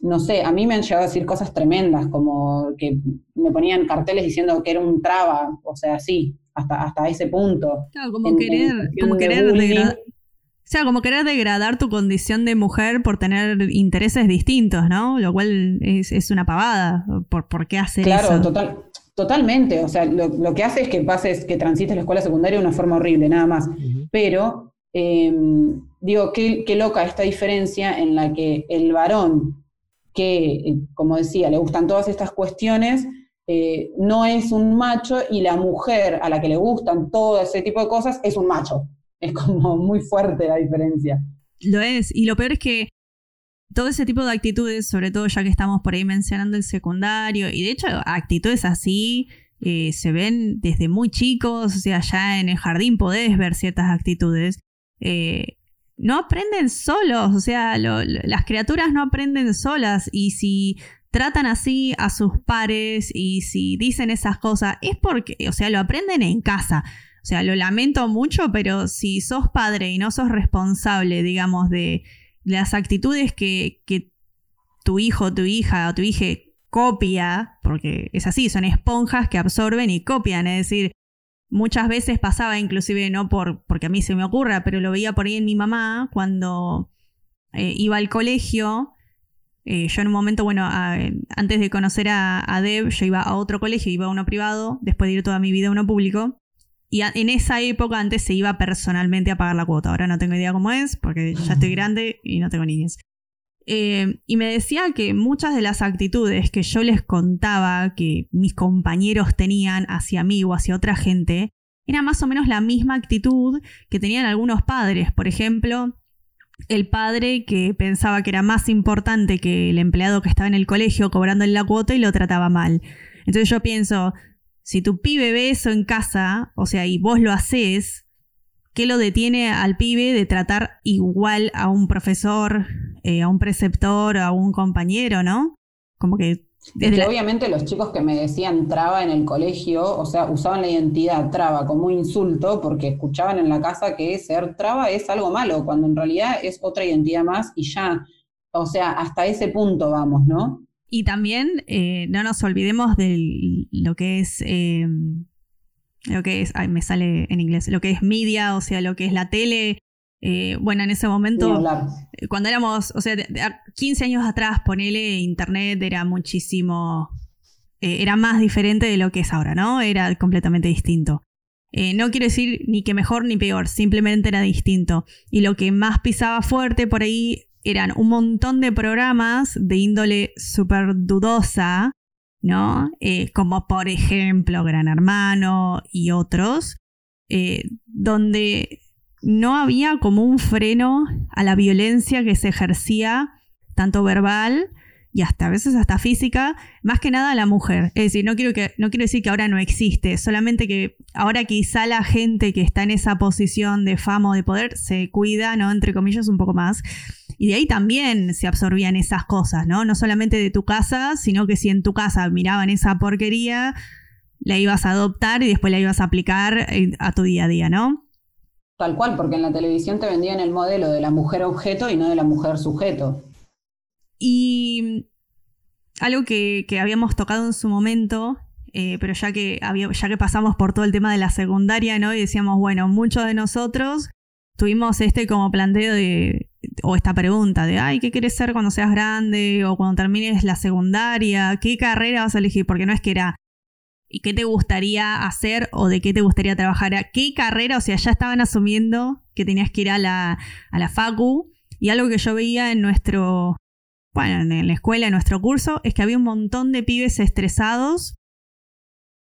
no sé, a mí me han llegado a decir cosas tremendas, como que me ponían carteles diciendo que era un traba, o sea, sí, hasta, hasta ese punto. Claro, como querer, como querer degradar. O sea, como querer degradar tu condición de mujer por tener intereses distintos, ¿no? Lo cual es, una pavada. ¿Por, por qué hacer eso? Claro, total, totalmente. O sea, lo, que hace es que pases, que transites la escuela secundaria de una forma horrible, nada más. Pero, em, digo, qué, qué loca esta diferencia en la que el varón que, eh, como decía, le gustan todas estas cuestiones, eh, no es un macho y la mujer a la que le gustan todo ese tipo de cosas es un macho. Es como muy fuerte la diferencia. Lo es, y lo peor es que todo ese tipo de actitudes, sobre todo ya que estamos por ahí mencionando el secundario, y de hecho actitudes así eh, se ven desde muy chicos, o sea, ya en el jardín podés ver ciertas actitudes no aprenden solos, o sea, las criaturas no aprenden solas y si tratan así a sus pares y si dicen esas cosas, es porque, o sea, lo aprenden en casa. O sea, lo lamento mucho, pero si sos padre y no sos responsable, digamos, de las actitudes que, que tu hijo, tu hija o tu hija copia, porque es así, son esponjas que absorben y copian, es decir, muchas veces pasaba inclusive no por porque a mí se me ocurra, pero lo veía por ahí en mi mamá cuando eh, iba al colegio. Eh, yo en un momento, bueno, antes de conocer a, a, Deb, yo iba a otro colegio, iba a uno privado, después de ir toda mi vida a uno público. Y en esa época antes se iba personalmente a pagar la cuota. Ahora no tengo idea cómo es, porque ya estoy grande y no tengo niños. Eh, y me decía que muchas de las actitudes que yo les contaba que mis compañeros tenían hacia mí o hacia otra gente, era más o menos la misma actitud que tenían algunos padres. Por ejemplo, el padre que pensaba que era más importante que el empleado que estaba en el colegio cobrándole la cuota y lo trataba mal. Entonces yo pienso, si tu pibe ve eso en casa, o sea, y vos lo haces, ¿qué lo detiene al pibe de tratar igual a un profesor, eh, a un preceptor, a un compañero, no? Como que... Obviamente los chicos que me decían traba en el colegio, o sea, usaban la identidad traba como un insulto porque escuchaban en la casa que ser traba es algo malo, cuando en realidad es otra identidad más y ya, o sea, hasta ese punto vamos, ¿no? Y también eh, no nos olvidemos de lo que es... Eh, lo que es, ay, me sale en inglés, lo que es media, o sea, lo que es la tele. Eh, bueno, en ese momento, cuando éramos, o sea, 15 años atrás, ponele internet era muchísimo, era más diferente de lo que es ahora, ¿no? Era completamente distinto. no quiero decir ni que mejor ni peor, simplemente era distinto. Y lo que más pisaba fuerte por ahí eran un montón de programas de índole súper dudosa, ¿no? Eh, como por ejemplo Gran Hermano y otros, eh, donde no había como un freno a la violencia que se ejercía, tanto verbal y hasta a veces hasta física, más que nada a la mujer. Es decir, no quiero, que, no quiero decir que ahora no existe, solamente que ahora quizá la gente que está en esa posición de fama o de poder se cuida, ¿no? Entre comillas, un poco más. Y de ahí también se absorbían esas cosas, ¿no? No solamente de tu casa, sino que si en tu casa miraban esa porquería, la ibas a adoptar y después la ibas a aplicar a tu día a día, ¿no? Tal cual, porque en la televisión te vendían el modelo de la mujer objeto y no de la mujer sujeto. Y algo que, habíamos tocado en su momento, eh, pero ya que, ya que pasamos por todo el tema de la secundaria, ¿no? Y decíamos, bueno, muchos de nosotros tuvimos este como planteo de, o esta pregunta de, ay, ¿qué quieres ser cuando seas grande? O cuando termines la secundaria, ¿qué carrera vas a elegir? Porque no es que era, ¿y qué te gustaría hacer o de qué te gustaría trabajar? ¿Qué carrera? O sea, ya estaban asumiendo que tenías que ir a la, a la FACU. Y algo que yo veía en nuestro, bueno, en la escuela, en nuestro curso, es que había un montón de pibes estresados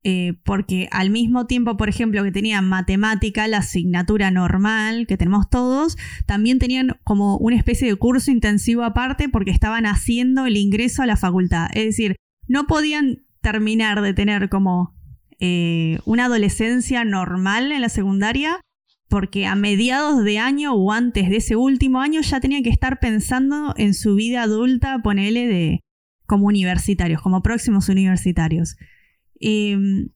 eh, porque al mismo tiempo, por ejemplo, que tenían matemática, la asignatura normal que tenemos todos, también tenían como una especie de curso intensivo aparte porque estaban haciendo el ingreso a la facultad. Es decir, no podían terminar de tener como eh, una adolescencia normal en la secundaria porque a mediados de año o antes de ese último año ya tenían que estar pensando en su vida adulta, ponele de como universitarios, como próximos universitarios. Em,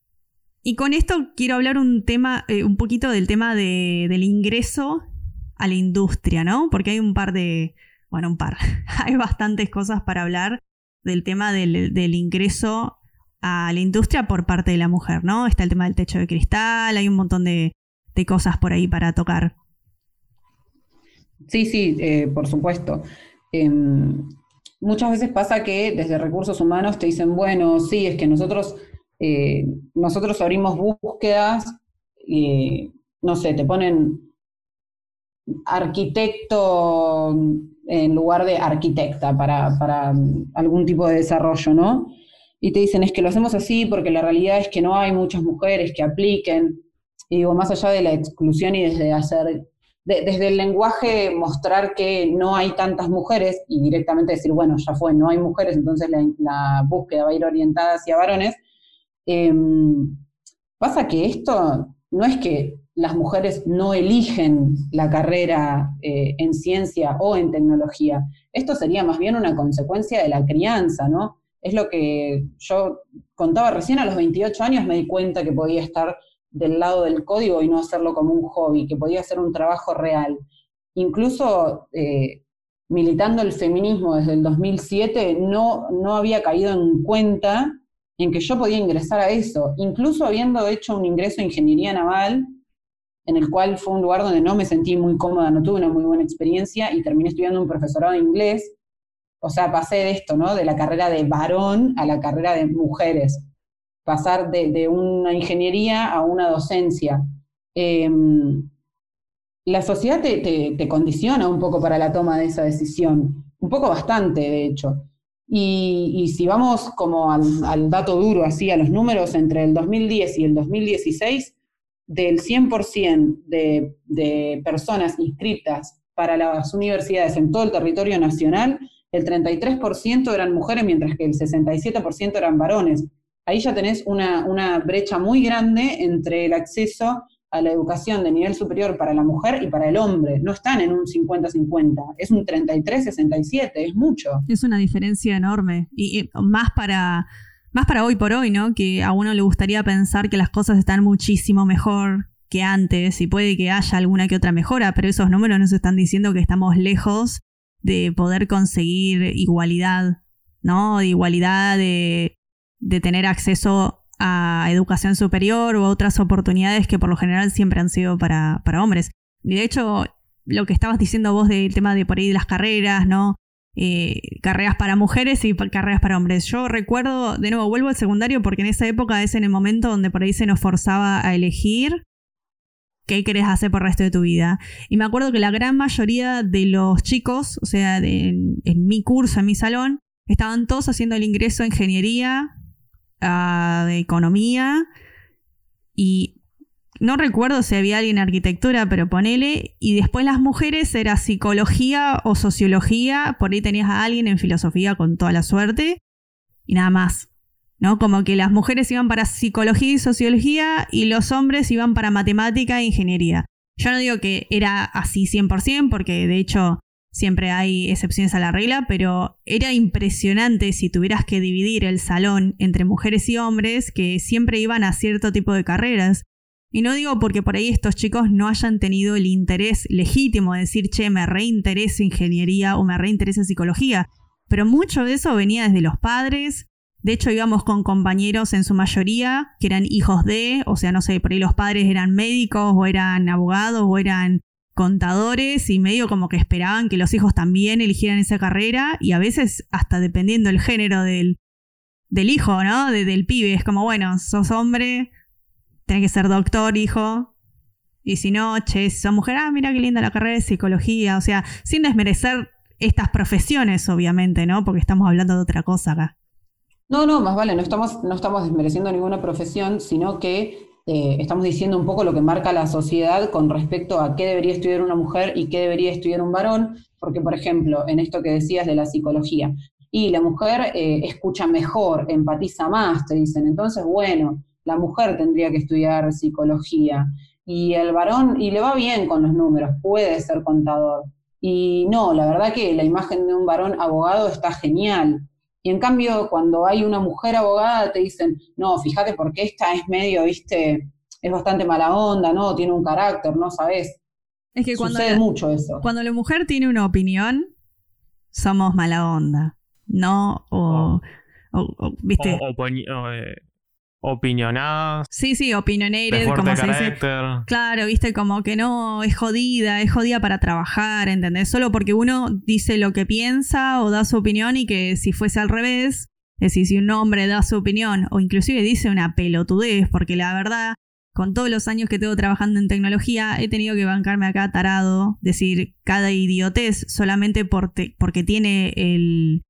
y con esto quiero hablar un tema, eh, un poquito del tema del ingreso a la industria, ¿no? Porque hay un par de, bueno, un par, hay bastantes cosas para hablar del tema del, del ingreso a la industria por parte de la mujer, ¿no? Está el tema del techo de cristal, hay un montón de, de cosas por ahí para tocar. Sí, sí, eh, por supuesto. Em, muchas veces pasa que desde recursos humanos te dicen, bueno, sí, es que nosotros, eh, nosotros abrimos búsquedas, no sé, te ponen arquitecto en lugar de arquitecta para, para algún tipo de desarrollo, ¿no? Y te dicen, es que lo hacemos así porque la realidad es que no hay muchas mujeres que apliquen. Y digo, más allá de la exclusión y desde hacer, desde el lenguaje mostrar que no hay tantas mujeres y directamente decir, bueno, ya fue, no hay mujeres, entonces la, búsqueda va a ir orientada hacia varones, em, pasa que esto no es que las mujeres no eligen la carrera eh, en ciencia o en tecnología. Esto sería más bien una consecuencia de la crianza, ¿no? Es lo que yo contaba recién a los 28 años, me di cuenta que podía estar del lado del código y no hacerlo como un hobby, que podía ser un trabajo real. Incluso eh, militando el feminismo desde el 2007, no, no había caído en cuenta en que yo podía ingresar a eso, incluso habiendo hecho un ingreso a ingeniería naval, en el cual fue un lugar donde no me sentí muy cómoda, no tuve una muy buena experiencia y terminé estudiando un profesorado de inglés. O sea, pasé de esto, ¿no? De la carrera de varón a la carrera de mujeres. Pasar de, una ingeniería a una docencia. Em, la sociedad te, condiciona un poco para la toma de esa decisión, un poco bastante, de hecho. Y, si vamos como al, dato duro, así, a los números entre el 2010 y el 2016, del 100% de, de personas inscritas para las universidades en todo el territorio nacional, el 33% eran mujeres, mientras que el 67% eran varones. Ahí ya tenés una, una brecha muy grande entre el acceso a la educación de nivel superior para la mujer y para el hombre. No están en un 50-50, es un 33-67, es mucho. Es una diferencia enorme. Y, más para más para hoy por hoy, ¿no? Que a uno le gustaría pensar que las cosas están muchísimo mejor que antes y puede que haya alguna que otra mejora, pero esos números nos están diciendo que estamos lejos de poder conseguir igualdad, ¿no? De igualdad de, de tener acceso a educación superior o otras oportunidades que por lo general siempre han sido para, hombres. Y de hecho, lo que estabas diciendo vos del tema de por ahí de las carreras, ¿no? Eh, carreras para mujeres y carreras para hombres. Yo recuerdo, de nuevo, vuelvo al secundario porque en esa época es en el momento donde por ahí se nos forzaba a elegir qué querés hacer por el resto de tu vida. Y me acuerdo que la gran mayoría de los chicos, o sea, en mi curso, en mi salón, estaban todos haciendo el ingreso a ingeniería de economía y no recuerdo si había alguien en arquitectura, pero ponele, y después las mujeres era psicología o sociología, por ahí tenías a alguien en filosofía con toda la suerte, y nada más. ¿No? Como que las mujeres iban para psicología y sociología y los hombres iban para matemática e ingeniería. Yo no digo que era así 100%, porque de hecho siempre hay excepciones a la regla, pero era impresionante si tuvieras que dividir el salón entre mujeres y hombres que siempre iban a cierto tipo de carreras. Y no digo porque por ahí estos chicos no hayan tenido el interés legítimo de decir, che, me reinteresa ingeniería o me reinteresa psicología, pero mucho de eso venía desde los padres. De hecho, íbamos con compañeros en su mayoría que eran hijos de, o sea, no sé, por ahí los padres eran médicos o eran abogados o eran contadores y medio como que esperaban que los hijos también eligieran esa carrera y a veces hasta dependiendo el género del, del hijo, ¿no? del pibe. Es como, bueno, sos hombre, tenés que ser doctor, hijo. Y si no, che, si sos mujer, ah, mira qué linda la carrera de psicología. O sea, sin desmerecer estas profesiones, obviamente, ¿no? Porque estamos hablando de otra cosa acá. No, no, más vale, no estamos, no estamos desmereciendo ninguna profesión, sino que eh, estamos diciendo un poco lo que marca la sociedad con respecto a qué debería estudiar una mujer y qué debería estudiar un varón, porque por ejemplo, en esto que decías de la psicología, y la mujer eh, escucha mejor, empatiza más, te dicen, entonces bueno, la mujer tendría que estudiar psicología, y el varón, y le va bien con los números, puede ser contador. Y no, la verdad que la imagen de un varón abogado está genial, y en cambio, cuando hay una mujer abogada, te dicen, no, fíjate porque esta es medio, viste, es bastante mala onda, ¿no? Tiene un carácter, ¿no? ¿Sabes? Es que cuando Sucede mucho eso. Cuando la mujer tiene una opinión, somos mala onda, ¿no? O, o, ¿viste? O, eh, opinionadas. Sí, sí, opinionated, como se dice. Claro, viste, como que no, es jodida, es jodida para trabajar, ¿entendés? Solo porque uno dice lo que piensa o da su opinión y que si fuese al revés, es decir, si un hombre da su opinión o inclusive dice una pelotudez, porque la verdad, con todos los años que tengo trabajando en tecnología, he tenido que bancarme acá tarado, decir cada idiotez solamente porque tiene el,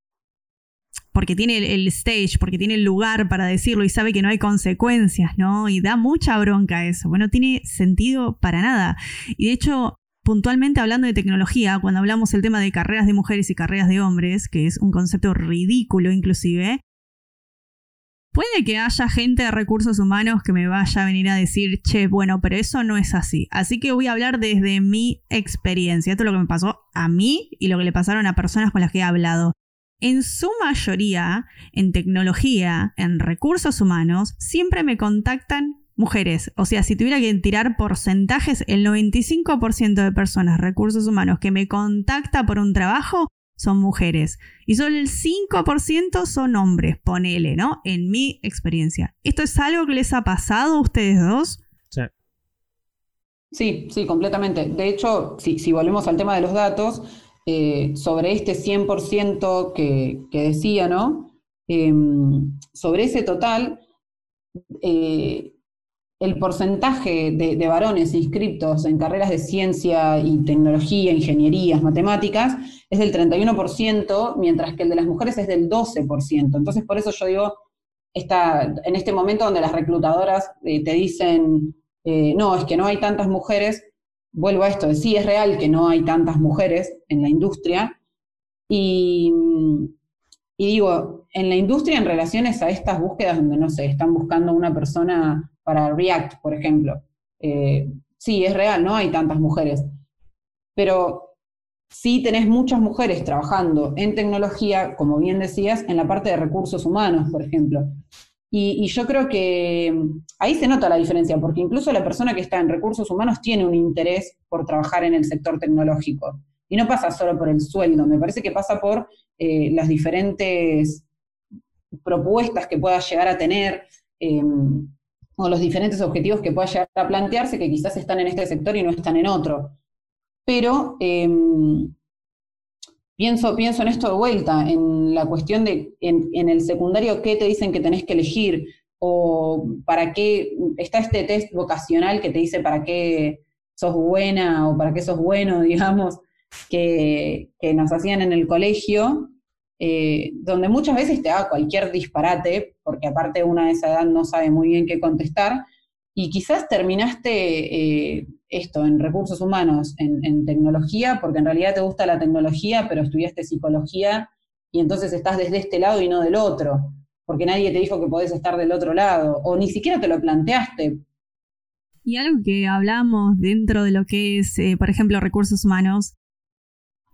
porque tiene el, stage, porque tiene el lugar para decirlo y sabe que no hay consecuencias, ¿no? Y da mucha bronca eso. Bueno, tiene sentido para nada. Y de hecho, puntualmente hablando de tecnología, cuando hablamos el tema de carreras de mujeres y carreras de hombres, que es un concepto ridículo inclusive, puede que haya gente de recursos humanos que me vaya a venir a decir, che, bueno, pero eso no es así. Así que voy a hablar desde mi experiencia. Esto es lo que me pasó a mí y lo que le pasaron a personas con las que he hablado. En su mayoría, en tecnología, en recursos humanos, siempre me contactan mujeres. O sea, si tuviera que tirar porcentajes, el 95% de personas, recursos humanos, que me contacta por un trabajo son mujeres. Y solo el 5% son hombres, ponele, ¿no? En mi experiencia. ¿Esto es algo que les ha pasado a ustedes dos? Sí. Sí, sí, completamente. De hecho, si, volvemos al tema de los datos, eh, sobre este 100% que, que, decía, ¿no? Em, sobre ese total, eh, el porcentaje de, varones inscritos en carreras de ciencia y tecnología, ingenierías, matemáticas, es del 31%, mientras que el de las mujeres es del 12%. Entonces, por eso yo digo, está, en este momento donde las reclutadoras eh, te dicen, no, es que no hay tantas mujeres, vuelvo a esto, sí es real que no hay tantas mujeres en la industria, y, digo, en la industria en relaciones a estas búsquedas donde, no sé, están buscando una persona para React, por ejemplo. Eh, sí, es real, no hay tantas mujeres, pero sí tenés muchas mujeres trabajando en tecnología, como bien decías, en la parte de recursos humanos, por ejemplo. Y, yo creo que mm, ahí se nota la diferencia, porque incluso la persona que está en recursos humanos tiene un interés por trabajar en el sector tecnológico. Y no pasa solo por el sueldo, me parece que pasa por eh, las diferentes propuestas que pueda llegar a tener, em, o los diferentes objetivos que pueda llegar a plantearse, que quizás están en este sector y no están en otro. Pero em, pienso, pienso en esto de vuelta, en la cuestión de en, el secundario qué te dicen que tenés que elegir, o para qué, está este test vocacional que te dice para qué sos buena o para qué sos bueno, digamos, que, que nos hacían en el colegio, eh, donde muchas veces te da cualquier disparate, porque aparte una de esa edad no sabe muy bien qué contestar, y quizás terminaste eh, esto en recursos humanos, en, tecnología, porque en realidad te gusta la tecnología, pero estudiaste psicología y entonces estás desde este lado y no del otro, porque nadie te dijo que podés estar del otro lado, o ni siquiera te lo planteaste. Y algo que hablamos dentro de lo que es, eh, por ejemplo, recursos humanos,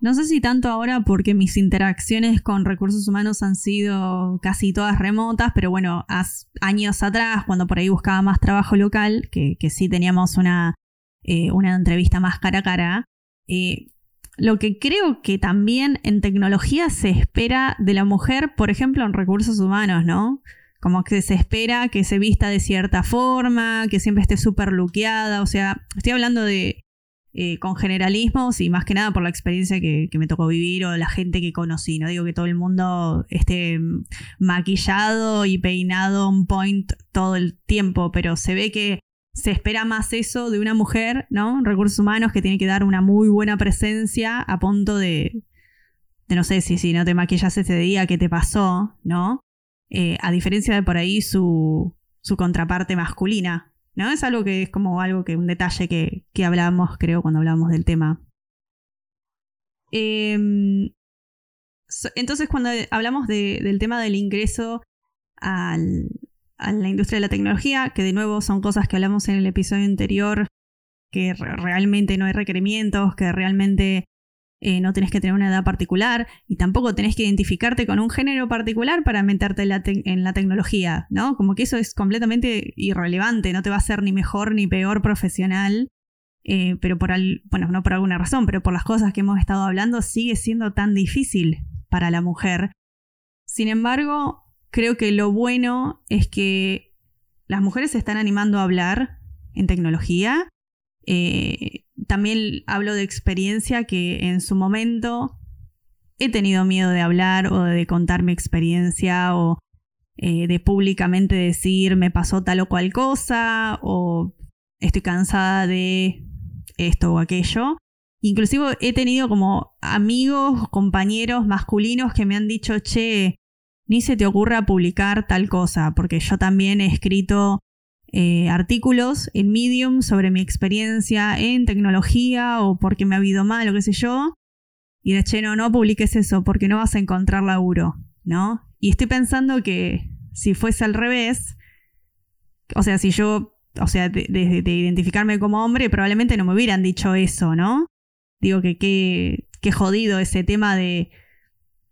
no sé si tanto ahora porque mis interacciones con recursos humanos han sido casi todas remotas, pero bueno, años atrás, cuando por ahí buscaba más trabajo local, que, sí teníamos una, eh, una, entrevista más cara a cara, eh, lo que creo que también en tecnología se espera de la mujer, por ejemplo, en recursos humanos, ¿no? Como que se espera que se vista de cierta forma, que siempre esté súper luqueada, o sea, estoy hablando de eh, con generalismos y más que nada por la experiencia que, me tocó vivir o la gente que conocí. No digo que todo el mundo esté maquillado y peinado on point todo el tiempo, pero se ve que se espera más eso de una mujer, ¿no? Recursos humanos que tiene que dar una muy buena presencia a punto de, de no sé si, si no te maquillas ese día, ¿qué te pasó? ¿No? Eh, a diferencia de por ahí su, su contraparte masculina, ¿no? Es algo que es como algo que, un detalle que, que hablábamos, creo, cuando hablábamos del tema. Em, entonces, cuando hablamos del tema del ingreso a la industria de la tecnología, que de nuevo son cosas que hablamos en el episodio anterior, que realmente no hay requerimientos, que realmente eh, no tenés que tener una edad particular y tampoco tenés que identificarte con un género particular para meterte en la, tecnología, ¿no? Como que eso es completamente irrelevante, no te va a hacer ni mejor ni peor profesional, eh, pero por, bueno, no por alguna razón, pero por las cosas que hemos estado hablando, sigue siendo tan difícil para la mujer. Sin embargo, creo que lo bueno es que las mujeres se están animando a hablar en tecnología. Eh, también hablo de experiencia que en su momento he tenido miedo de hablar o de contar mi experiencia o eh, de públicamente decir me pasó tal o cual cosa o estoy cansada de esto o aquello. Inclusive he tenido como amigos, compañeros masculinos que me han dicho, che, ni se te ocurra publicar tal cosa, porque yo también he escrito eh, artículos en Medium sobre mi experiencia en tecnología o porque me ha habido mal o qué sé yo. Y de che, no, no publiques eso porque no vas a encontrar laburo, ¿no? Y estoy pensando que si fuese al revés, o sea, si yo, o sea, de, identificarme como hombre, probablemente no me hubieran dicho eso, ¿no? Digo que qué jodido ese tema de,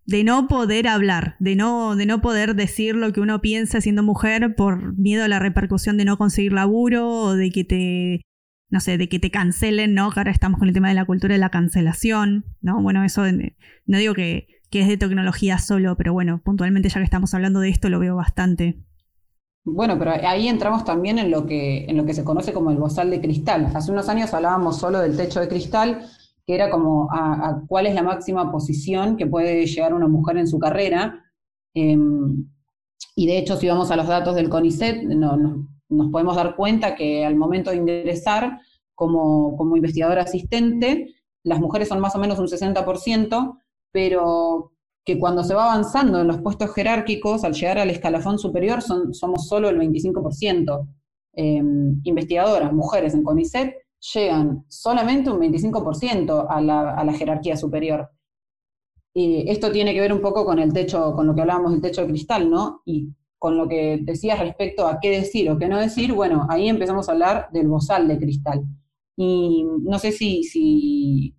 de no poder hablar, de no, de no poder decir lo que uno piensa siendo mujer por miedo a la repercusión de no conseguir laburo o de que te, no sé, de que te cancelen, ¿no? Que ahora estamos con el tema de la cultura de la cancelación, ¿no? Bueno, eso no digo que, que es de tecnología solo, pero bueno, puntualmente ya que estamos hablando de esto lo veo bastante. Bueno, pero ahí entramos también en lo que, en lo que se conoce como el bozal de cristal. Hace unos años hablábamos solo del techo de cristal, que era como a, cuál es la máxima posición que puede llegar una mujer en su carrera. Em, y de hecho, si vamos a los datos del CONICET, nos podemos dar cuenta que al momento de ingresar como, como investigadora asistente, las mujeres son más o menos un 60%, pero que cuando se va avanzando en los puestos jerárquicos, al llegar al escalafón superior, son, somos solo el 25%. Em, investigadoras, mujeres en CONICET, llegan solamente un 25% a la, a la jerarquía superior. Y esto tiene que ver un poco con el techo, con lo que hablábamos del techo de cristal, ¿no? Y con lo que decías respecto a qué decir o qué no decir, bueno, ahí empezamos a hablar del bozal de cristal. Y no sé si, si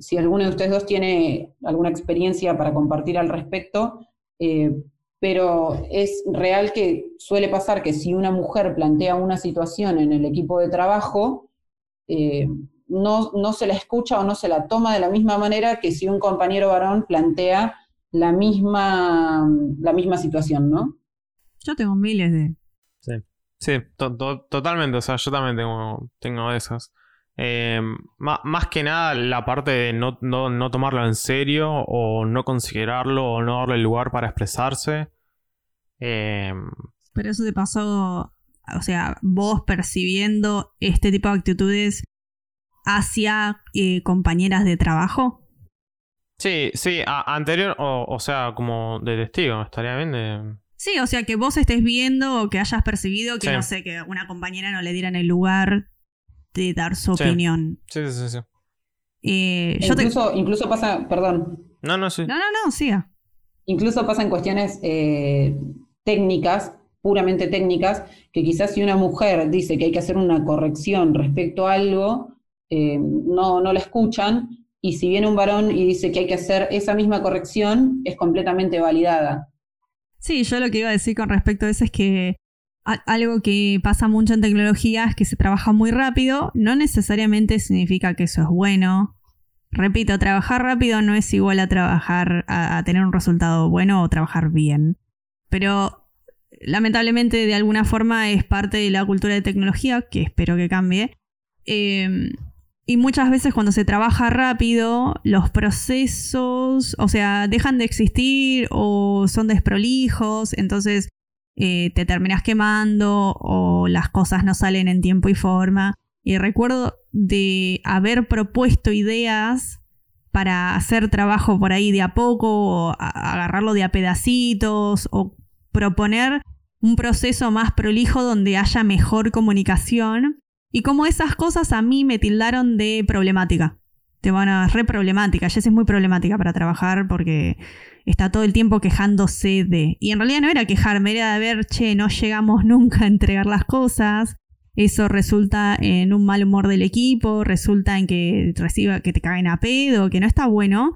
si alguno de ustedes dos tiene alguna experiencia para compartir al respecto, eh, pero es real que suele pasar que si una mujer plantea una situación en el equipo de trabajo, eh, no, no, se la escucha o no se la toma de la misma manera que si un compañero varón plantea la misma, la misma situación, ¿no? Yo tengo miles de... Sí, sí totalmente, o sea, yo también tengo, tengo esas. Eh, más, que nada la parte de no, tomarlo en serio o no considerarlo o no darle lugar para expresarse. Eh, Pero eso te pasó, o sea, vos percibiendo este tipo de actitudes hacia eh, compañeras de trabajo. Sí, sí, anterior, o, sea, como de testigo, estaría bien de... Sí, o sea, que vos estés viendo o que hayas percibido que, no sé, que una compañera no le dieran el lugar de dar su opinión. Sí, sí, sí. Eh, incluso, incluso pasa, perdón. No, no, sí. No, no, no, siga. Incluso pasa en cuestiones eh, técnicas, puramente técnicas, que quizás si una mujer dice que hay que hacer una corrección respecto a algo, eh, no, no la escuchan, y si viene un varón y dice que hay que hacer esa misma corrección, es completamente validada. Sí, yo lo que iba a decir con respecto a eso es que algo que pasa mucho en tecnología es que se trabaja muy rápido, no necesariamente significa que eso es bueno. Repito, trabajar rápido no es igual a trabajar, a, tener un resultado bueno o trabajar bien. Pero lamentablemente de alguna forma es parte de la cultura de tecnología, que espero que cambie. Em, y muchas veces cuando se trabaja rápido, los procesos, o sea, dejan de existir o son desprolijos, entonces eh, te terminas quemando o las cosas no salen en tiempo y forma. Y recuerdo de haber propuesto ideas para hacer trabajo por ahí de a poco, o agarrarlo de a pedacitos, o proponer un proceso más prolijo donde haya mejor comunicación. Y como esas cosas a mí me tildaron de problemática. Te van a re problemática. Jess es muy problemática para trabajar porque está todo el tiempo quejándose de... Y en realidad no era quejarme, era de ver, che, no llegamos nunca a entregar las cosas. Eso resulta en un mal humor del equipo, resulta en que reciba, que te caguen a pedo, que no está bueno.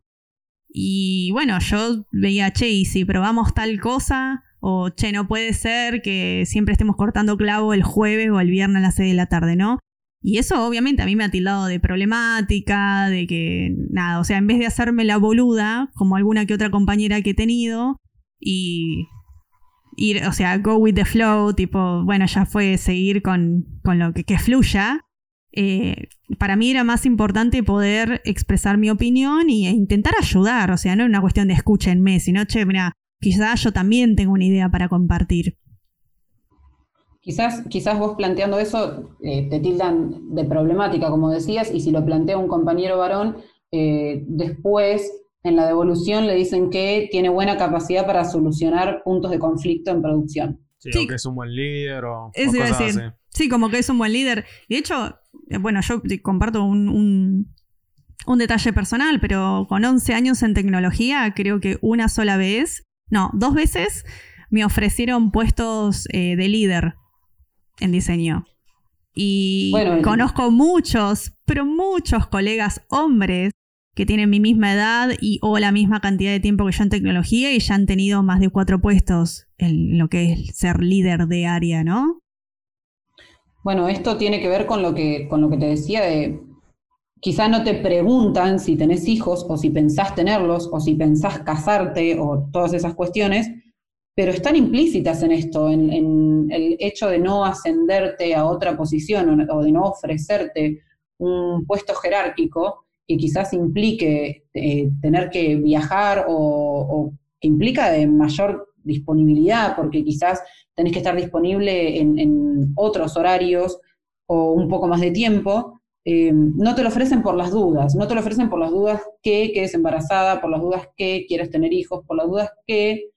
Y bueno, yo veía, che, y si probamos tal cosa, o che, no puede ser que siempre estemos cortando clavo el jueves o el viernes a las 6 de la tarde, ¿no? Y eso obviamente a mí me ha tildado de problemática, de que nada, o sea, en vez de hacerme la boluda, como alguna que otra compañera que he tenido, y ir, o sea, go with the flow, tipo, bueno, ya fue seguir con, lo que, fluya. Eh, para mí era más importante poder expresar mi opinión e intentar ayudar, o sea, no es una cuestión de escúchenme, sino, che, mira, quizás yo también tengo una idea para compartir. Quizás, quizás vos planteando eso eh, te tildan de problemática, como decías, y si lo plantea un compañero varón, eh, después en la devolución le dicen que tiene buena capacidad para solucionar puntos de conflicto en producción. Sí, que es un buen líder o, cosas así. Sí, como que es un buen líder. Y de hecho, eh, bueno, yo comparto un, un, un detalle personal, pero con 11 años en tecnología, creo que una sola vez, no, dos veces me ofrecieron puestos eh, de líder en diseño. Y conozco muchos, pero muchos colegas hombres que tienen mi misma edad y o la misma cantidad de tiempo que yo en tecnología y ya han tenido más de cuatro puestos en lo que es ser líder de área, ¿no? Bueno, esto tiene que ver con lo que, con lo que te decía de quizá no te preguntan si tenés hijos o si pensás tenerlos o si pensás casarte o todas esas cuestiones, pero están implícitas en esto, en, el hecho de no ascenderte a otra posición o de no ofrecerte un puesto jerárquico que quizás implique eh, tener que viajar o, que implica de mayor disponibilidad, porque quizás tenés que estar disponible en, otros horarios o un poco más de tiempo, eh, no te lo ofrecen por las dudas, no te lo ofrecen por las dudas que quedes embarazada, por las dudas que quieres tener hijos, por las dudas que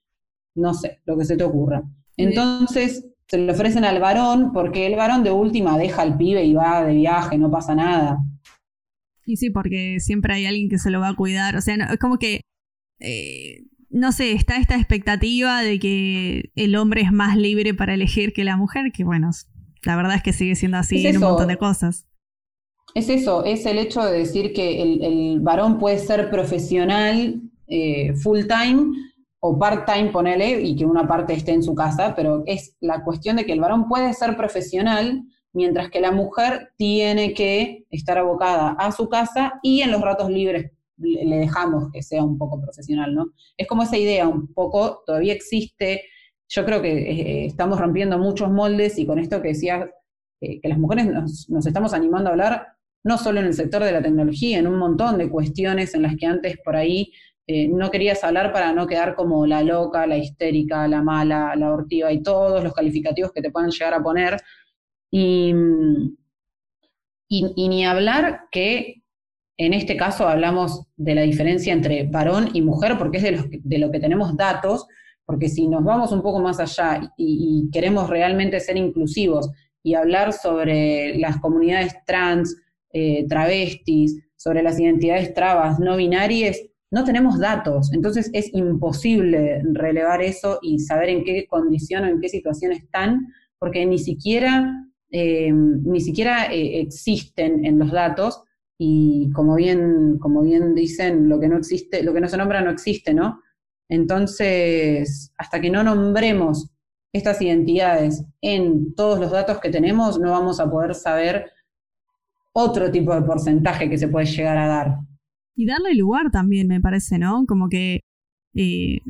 no sé, lo que se te ocurra. Entonces se le ofrecen al varón porque el varón de última deja al pibe y va de viaje, no pasa nada. Y sí, porque siempre hay alguien que se lo va a cuidar. O sea, es como que, eh, no sé, está esta expectativa de que el hombre es más libre para elegir que la mujer, que bueno, la verdad es que sigue siendo así en un montón de cosas. Es eso, es el hecho de decir que el, varón puede ser profesional eh, full time o part-time, ponele, y que una parte esté en su casa, pero es la cuestión de que el varón puede ser profesional, mientras que la mujer tiene que estar abocada a su casa y en los ratos libres le dejamos que sea un poco profesional, ¿no? Es como esa idea, un poco, todavía existe, yo creo que eh, estamos rompiendo muchos moldes y con esto que decía eh, que las mujeres nos estamos animando a hablar, no solo en el sector de la tecnología, en un montón de cuestiones en las que antes por ahí eh, no querías hablar para no quedar como la loca, la histérica, la mala, la hortiva y todos los calificativos que te puedan llegar a poner. Y, ni hablar que en este caso hablamos de la diferencia entre varón y mujer, porque es de, de lo que tenemos datos, porque si nos vamos un poco más allá y, queremos realmente ser inclusivos y hablar sobre las comunidades trans, eh, travestis, sobre las identidades trabas, no binarias, no tenemos datos, entonces es imposible relevar eso y saber en qué condición o en qué situación están, porque ni siquiera, eh, ni siquiera eh, existen en los datos y como bien, como bien dicen, lo que no existe, lo que no se nombra no existe, ¿no? Entonces, hasta que no nombremos estas identidades en todos los datos que tenemos, no vamos a poder saber otro tipo de porcentaje que se puede llegar a dar. Y darle lugar también, me parece, ¿no? Como que eh,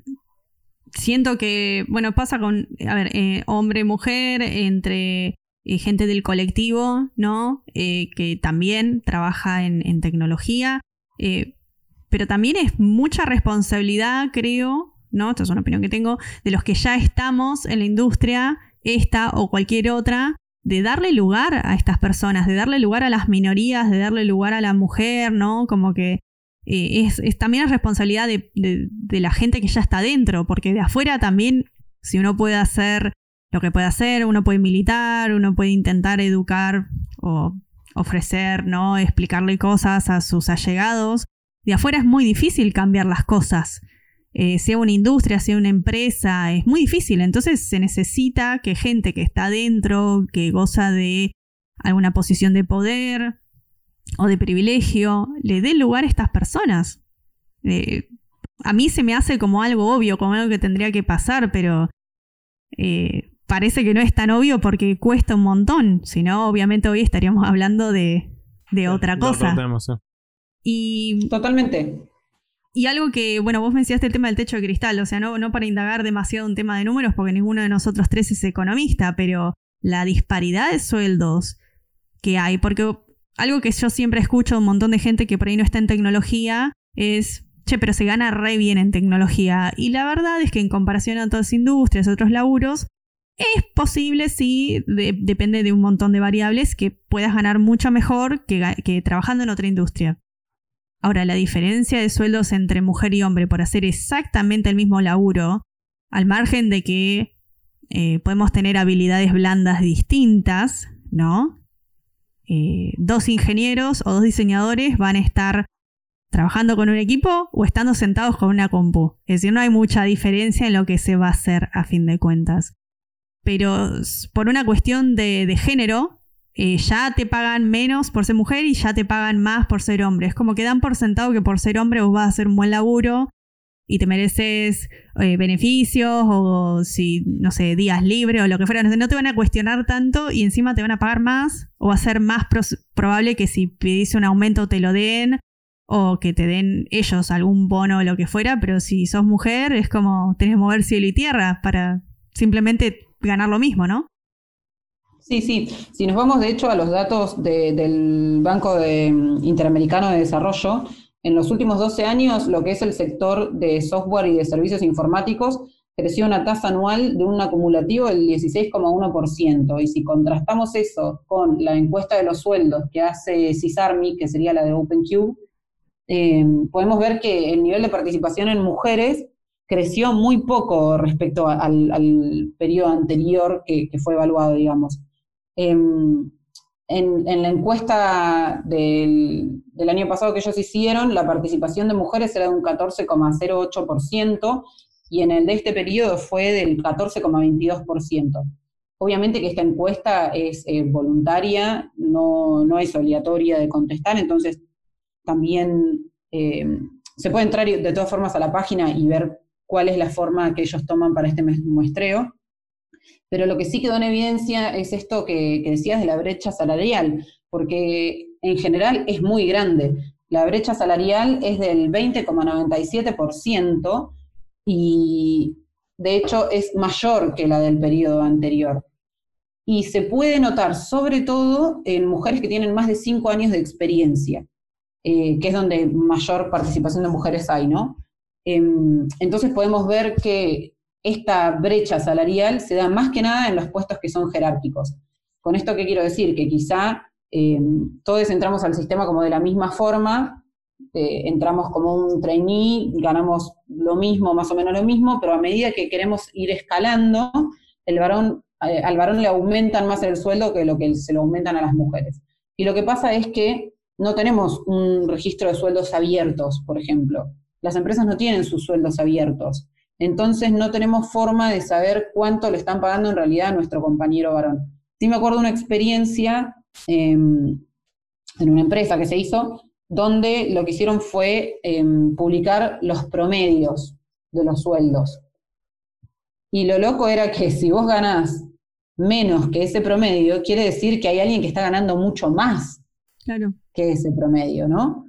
siento que, bueno, pasa con, a ver, eh, hombre, mujer, entre eh, gente del colectivo, ¿no? que también trabaja en tecnología, pero también es mucha responsabilidad, creo, ¿no? Esta es una opinión que tengo, de los que ya estamos en la industria, esta o cualquier otra, de darle lugar a estas personas, de darle lugar a las minorías, de darle lugar a la mujer, ¿no? Como que eh, es, también es responsabilidad de, la gente que ya está dentro, porque de afuera también, si uno puede hacer lo que puede hacer, uno puede militar, uno puede intentar educar o ofrecer, ¿no? Explicarle cosas a sus allegados. De afuera es muy difícil cambiar las cosas. Eh, sea una industria, sea una empresa, es muy difícil. Entonces se necesita que gente que está dentro, que goza de alguna posición de poder, o de privilegio le dé lugar a estas personas. Eh, a mí se me hace como algo obvio, como algo que tendría que pasar, pero eh, parece que no es tan obvio porque cuesta un montón. Si no, obviamente hoy estaríamos hablando de, otra cosa. Y, Totalmente. Y algo que, bueno, vos mencionaste el tema del techo de cristal, o sea, no, no para indagar demasiado un tema de números, porque ninguno de nosotros tres es economista, pero la disparidad de sueldos que hay, porque algo que yo siempre escucho a un montón de gente que por ahí no está en tecnología es, che, pero se gana re bien en tecnología. Y la verdad es que en comparación a otras industrias, otros laburos, es posible, sí, depende de un montón de variables, que puedas ganar mucho mejor que, trabajando en otra industria. Ahora, la diferencia de sueldos entre mujer y hombre por hacer exactamente el mismo laburo, al margen de que eh, podemos tener habilidades blandas distintas, ¿no? Eh, dos ingenieros o dos diseñadores van a estar trabajando con un equipo o estando sentados con una compu. Es decir, no hay mucha diferencia en lo que se va a hacer a fin de cuentas. Pero por una cuestión de, género, ya te pagan menos por ser mujer y ya te pagan más por ser hombre. Es como que dan por sentado que por ser hombre vos vas a hacer un buen laburo y te mereces eh, beneficios o si, no sé, días libres o lo que fuera. No, te van a cuestionar tanto y encima te van a pagar más o va a ser más probable que si pedís un aumento te lo den o que te den ellos algún bono o lo que fuera, pero si sos mujer es como tenés que mover cielo y tierra para simplemente ganar lo mismo, ¿no? Sí, sí. Si nos vamos de hecho a los datos del Banco Interamericano de Desarrollo, en los últimos 12 años, lo que es el sector de software y de servicios informáticos creció una tasa anual de un acumulativo del 16,1%. Y si contrastamos eso con la encuesta de los sueldos que hace CISARMI, que sería la de OpenQ, eh, podemos ver que el nivel de participación en mujeres creció muy poco respecto al, periodo anterior que, fue evaluado, digamos. Em, en, la encuesta del, año pasado que ellos hicieron, la participación de mujeres era de un 14,08% y en el de este periodo fue del 14,22%. Obviamente que esta encuesta es eh, voluntaria, no, es obligatoria de contestar, entonces también eh, se puede entrar de todas formas a la página y ver cuál es la forma que ellos toman para este muestreo. Pero lo que sí quedó en evidencia es esto que, decías de la brecha salarial, porque en general es muy grande. La brecha salarial es del 20,97% y de hecho es mayor que la del periodo anterior. Y se puede notar sobre todo en mujeres que tienen más de 5 años de experiencia, eh, que es donde mayor participación de mujeres hay, ¿no? Em, entonces podemos ver que esta brecha salarial se da más que nada en los puestos que son jerárquicos. Con esto, ¿qué quiero decir? Que quizá eh, todos entramos al sistema como de la misma forma, eh, entramos como un trainee, ganamos lo mismo, más o menos lo mismo, pero a medida que queremos ir escalando, el varón, eh, al varón le aumentan más el sueldo que lo que se lo aumentan a las mujeres. Y lo que pasa es que no tenemos un registro de sueldos abiertos, por ejemplo. Las empresas no tienen sus sueldos abiertos. Entonces no tenemos forma de saber cuánto le están pagando en realidad a nuestro compañero varón. Sí me acuerdo una experiencia em, en una empresa que se hizo, donde lo que hicieron fue em, publicar los promedios de los sueldos. Y lo loco era que si vos ganás menos que ese promedio, quiere decir que hay alguien que está ganando mucho más que ese promedio, ¿no?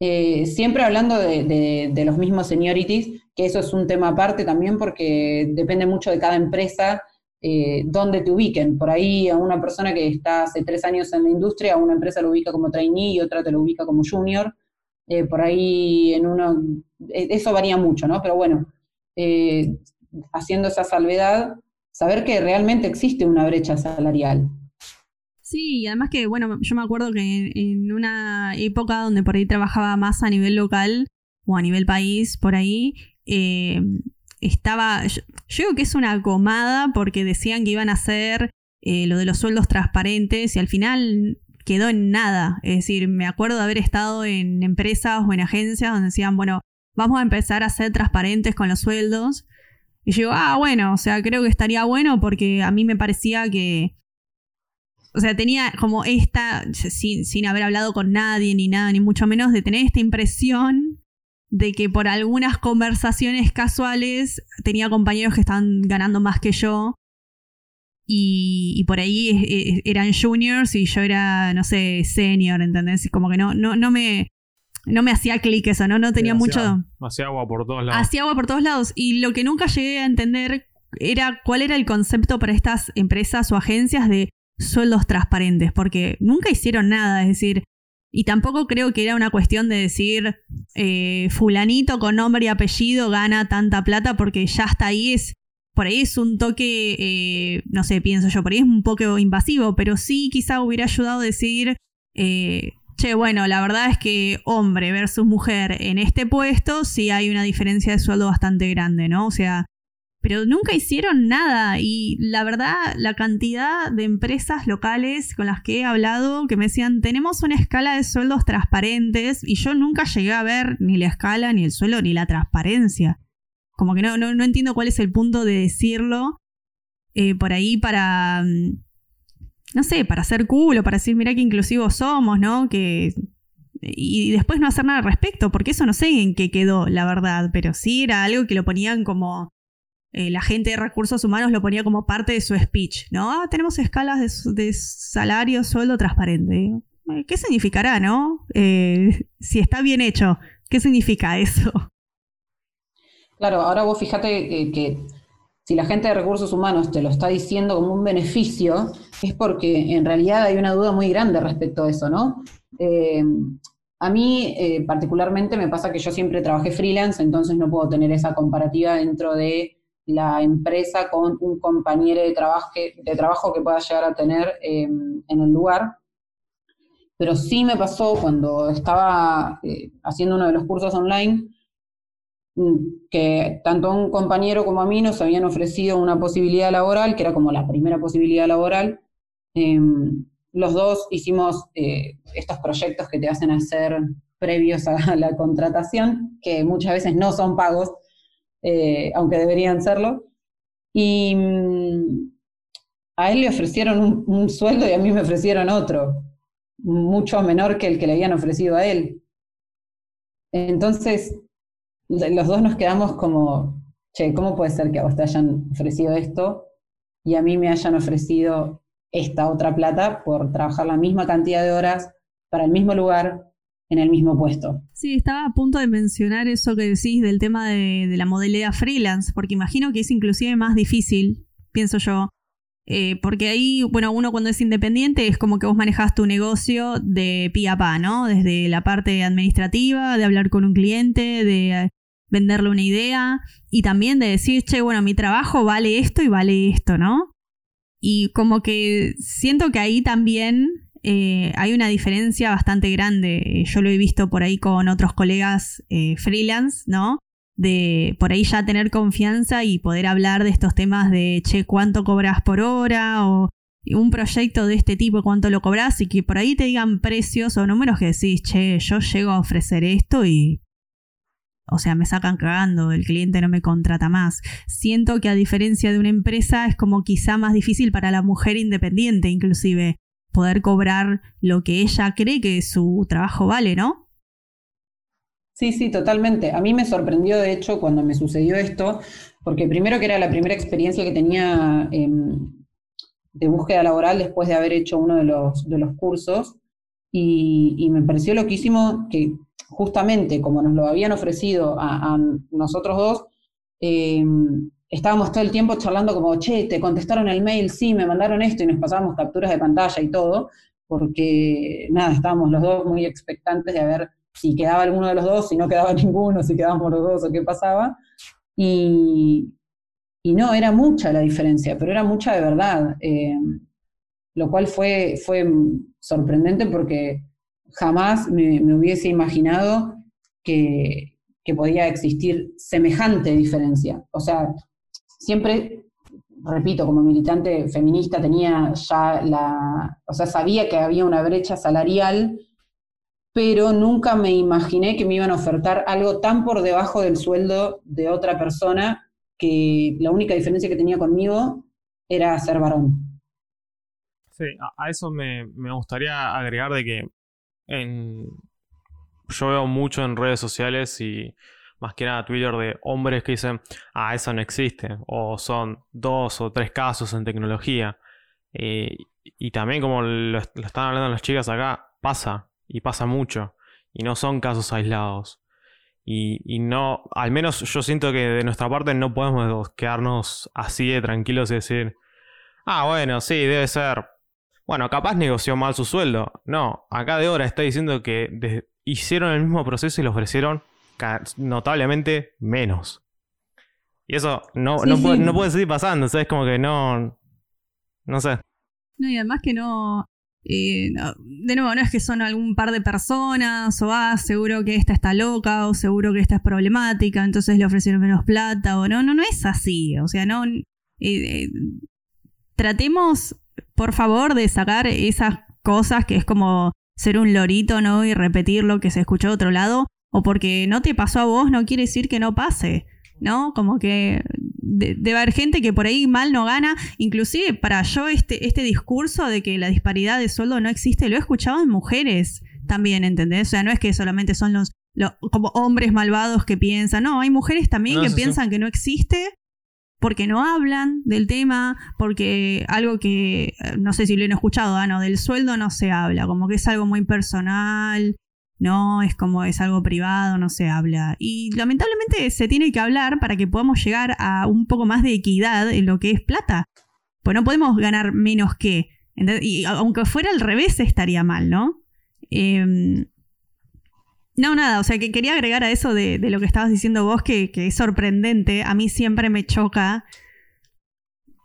Eh, siempre hablando de, los mismos seniorities, que eso es un tema aparte también porque depende mucho de cada empresa eh, dónde te ubiquen. Por ahí a una persona que está hace tres años en la industria, a una empresa lo ubica como trainee y otra te lo ubica como junior. Eh, por ahí en uno, eso varía mucho, ¿no? Pero bueno, haciendo esa salvedad, saber que realmente existe una brecha salarial. Sí, y además que, bueno, yo me acuerdo que en, una época donde por ahí trabajaba más a nivel local o a nivel país, por ahí, eh, estaba, yo, digo que es una gomada porque decían que iban a hacer eh, lo de los sueldos transparentes y al final quedó en nada. Es decir, me acuerdo de haber estado en empresas o en agencias donde decían, bueno, vamos a empezar a ser transparentes con los sueldos. Y yo ah, bueno, o sea, creo que estaría bueno porque a mí me parecía que o sea, tenía como esta, sin, sin haber hablado con nadie ni nada, ni mucho menos, de tener esta impresión de que por algunas conversaciones casuales tenía compañeros que estaban ganando más que yo y, por ahí eran juniors y yo era, no sé, senior, ¿entendés? Como que no, no, no me... No me hacía clic eso, ¿no? No tenía mucho... Hacía agua por todos lados. Hacía agua por todos lados. Y lo que nunca llegué a entender era cuál era el concepto para estas empresas o agencias de sueldos transparentes, porque nunca hicieron nada, es decir, y tampoco creo que era una cuestión de decir, eh, fulanito con nombre y apellido gana tanta plata, porque ya hasta ahí es, por ahí es un toque, eh, no sé, pienso yo, por ahí es un poco invasivo, pero sí quizá hubiera ayudado a decir, eh, che, bueno, la verdad es que hombre versus mujer en este puesto sí hay una diferencia de sueldo bastante grande, ¿no? O sea, pero nunca hicieron nada. Y la verdad, la cantidad de empresas locales con las que he hablado que me decían, tenemos una escala de sueldos transparentes y yo nunca llegué a ver ni la escala, ni el sueldo, ni la transparencia. Como que no, no, entiendo cuál es el punto de decirlo eh, por ahí para, mm, no sé, para hacer culo, para decir, mira qué inclusivos somos, ¿no? Que y después no hacer nada al respecto, porque eso no sé en qué quedó, la verdad, pero sí era algo que lo ponían como eh, la gente de recursos humanos lo ponía como parte de su speech, ¿no? Ah, tenemos escalas de, salario, sueldo transparente. Eh, ¿Qué significará, no? Eh, si está bien hecho, ¿qué significa eso? Claro, ahora vos fíjate que si la gente de recursos humanos te lo está diciendo como un beneficio, es porque en realidad hay una duda muy grande respecto a eso, ¿no? a mí particularmente me pasa que yo siempre trabajé freelance, entonces no puedo tener esa comparativa dentro de la empresa con un compañero de trabajo, de trabajo que pueda llegar a tener em, en el lugar. Pero sí me pasó cuando estaba eh, haciendo uno de los cursos online, mm, que tanto un compañero como a mí nos habían ofrecido una posibilidad laboral, que era como la primera posibilidad laboral. Em, los dos hicimos eh, estos proyectos que te hacen hacer previos a la contratación, que muchas veces no son pagos, eh, aunque deberían serlo. Y mm, a él le ofrecieron un, sueldo y a mí me ofrecieron otro, mucho menor que el que le habían ofrecido a él. Entonces, los dos nos quedamos como, che, ¿cómo puede ser que a vos te hayan ofrecido esto y a mí me hayan ofrecido esta otra plata por trabajar la misma cantidad de horas para el mismo lugar, en el mismo puesto. Sí, estaba a punto de mencionar eso que decís del tema de, la modalidad freelance, porque imagino que es inclusive más difícil, pienso yo, eh, porque ahí, bueno, uno cuando es independiente es como que vos manejás tu negocio de pie a pa, ¿no? Desde la parte administrativa, de hablar con un cliente, de venderle una idea y también de decir, che, bueno, mi trabajo vale esto y vale esto, ¿no? Y como que siento que ahí también eh, hay una diferencia bastante grande. Yo lo he visto por ahí con otros colegas eh, freelance, ¿no? De por ahí ya tener confianza y poder hablar de estos temas de, che, ¿cuánto cobras por hora? O un proyecto de este tipo, ¿cuánto lo cobras? Y que por ahí te digan precios o números que decís, che, yo llego a ofrecer esto y... O sea, me sacan cagando, el cliente no me contrata más. Siento que a diferencia de una empresa es como quizá más difícil para la mujer independiente inclusive poder cobrar lo que ella cree que su trabajo vale, ¿no? Sí, sí, totalmente. A mí me sorprendió, de hecho, cuando me sucedió esto, porque primero que era la primera experiencia que tenía em, de búsqueda laboral después de haber hecho uno de los, de los cursos, y, me pareció loquísimo que justamente como nos lo habían ofrecido a, nosotros dos, em, estábamos todo el tiempo charlando como, che, te contestaron el mail, sí, me mandaron esto y nos pasábamos capturas de pantalla y todo, porque nada, estábamos los dos muy expectantes de ver si quedaba alguno de los dos, si no quedaba ninguno, si quedábamos los dos o qué pasaba. Y, no, era mucha la diferencia, pero era mucha de verdad, eh, lo cual fue, fue sorprendente porque jamás me, hubiese imaginado que, que podía existir semejante diferencia. O sea, siempre, repito, como militante feminista tenía ya la, o sea, sabía que había una brecha salarial, pero nunca me imaginé que me iban a ofertar algo tan por debajo del sueldo de otra persona que la única diferencia que tenía conmigo era ser varón. Sí, a, eso me, gustaría agregar de que yo veo mucho en redes sociales y más que nada Twitter de hombres que dicen, ah, eso no existe, o son dos o tres casos en tecnología. Eh, y también como lo, están hablando las chicas acá, pasa, y pasa mucho, y no son casos aislados. Y, no, al menos yo siento que de nuestra parte no podemos quedarnos así de tranquilos y decir, ah, bueno, sí, debe ser. Bueno, capaz negoció mal su sueldo. No, acá de hora está diciendo que hicieron el mismo proceso y le ofrecieron notablemente menos. Y eso no, no, puede, seguir pasando, es Como que no. No sé. No, y además que no. de nuevo, no es que son algún par de personas, o ah, seguro que esta está loca, o seguro que esta es problemática, entonces le ofrecieron menos plata, o no, no, no es así. O sea, no. tratemos, por favor, de sacar esas cosas que es como ser un lorito, ¿no? Y repetir lo que se escuchó de otro lado, o porque no te pasó a vos, no quiere decir que no pase, ¿no? Como que debe haber gente que por ahí mal no gana, inclusive para yo este, este discurso de que la disparidad de sueldo no existe, lo he escuchado en mujeres también, ¿entendés? O sea, no es que solamente son los, como hombres malvados que piensan, no, hay mujeres también que piensan que no existe porque no hablan del tema, porque algo que, eh, no sé si lo han escuchado, ¿no? del sueldo no se habla, como que es algo muy personal, no, es como es algo privado, no se habla. Y lamentablemente se tiene que hablar para que podamos llegar a un poco más de equidad en lo que es plata. Pues no podemos ganar menos que. Y aunque fuera al revés estaría mal, ¿no? Eh, no, nada, o sea que quería agregar a eso de, lo que estabas diciendo vos, que, es sorprendente. A mí siempre me choca.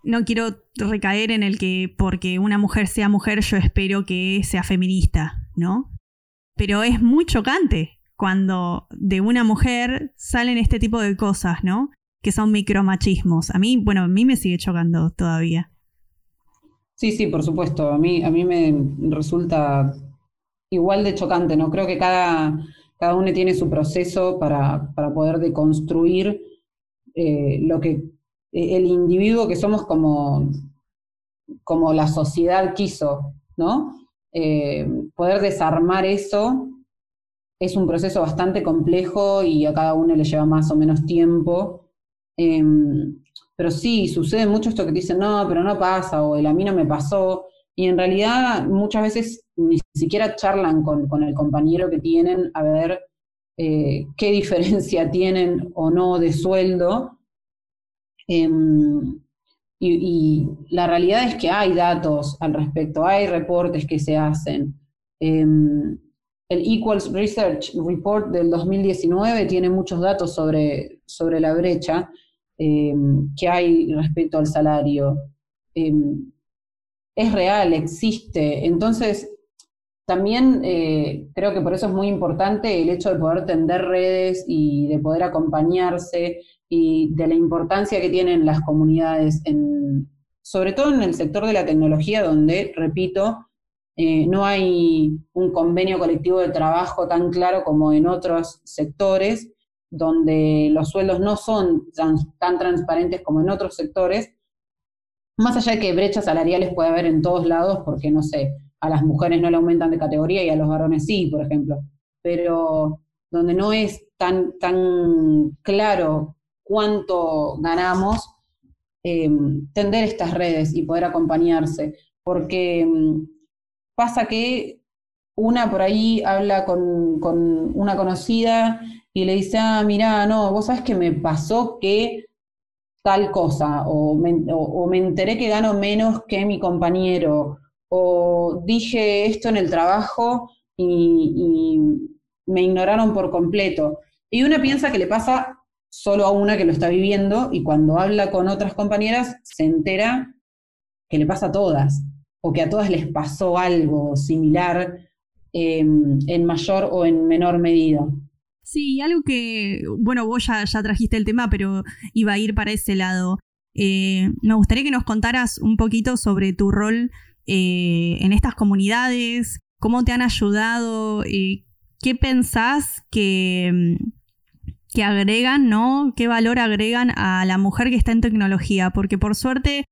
No quiero recaer en el que porque una mujer sea mujer yo espero que sea feminista, ¿no? Pero es muy chocante cuando de una mujer salen este tipo de cosas, ¿no? Que son micromachismos. A mí, bueno, a mí me sigue chocando todavía. Sí, sí, por supuesto. A mí, a mí me resulta igual de chocante, ¿no? Creo que cada, cada uno tiene su proceso para, poder deconstruir eh, lo que el individuo que somos como, como la sociedad quiso, ¿no? Eh, poder desarmar eso es un proceso bastante complejo y a cada uno le lleva más o menos tiempo. Em, pero sí, sucede mucho esto que dicen, no, pero no pasa, o el a mí no me pasó. Y en realidad muchas veces ni siquiera charlan con, el compañero que tienen a ver eh, qué diferencia tienen o no de sueldo. Em, y, la realidad es que hay datos al respecto, hay reportes que se hacen. Em, el Equals Research Report del 2019 tiene muchos datos sobre, sobre la brecha em, que hay respecto al salario es real, existe. Entonces, también eh, creo que por eso es muy importante el hecho de poder tender redes y de poder acompañarse y de la importancia que tienen las comunidades, en, sobre todo en el sector de la tecnología, donde, repito, eh, no hay un convenio colectivo de trabajo tan claro como en otros sectores, donde los sueldos no son tan transparentes como en otros sectores, más allá de que brechas salariales puede haber en todos lados, porque no sé, a las mujeres no le aumentan de categoría y a los varones sí, por ejemplo. Pero donde no es tan, tan claro cuánto ganamos, em, tender estas redes y poder acompañarse. Porque em, pasa que una por ahí habla con, con, una conocida y le dice, ah, mira, no, vos sabes que me pasó que tal cosa, o me, enteré que gano menos que mi compañero, o dije esto en el trabajo y, me ignoraron por completo. Y una piensa que le pasa solo a una que lo está viviendo y cuando habla con otras compañeras se entera que le pasa a todas o que a todas les pasó algo similar em, en mayor o en menor medida. Sí, algo que, bueno, vos ya, trajiste el tema, pero iba a ir para ese lado. Eh, me gustaría que nos contaras un poquito sobre tu rol eh, en estas comunidades, cómo te han ayudado, eh, qué pensás que, que agregan, ¿no? ¿Qué valor agregan a la mujer que está en tecnología? Porque por suerte,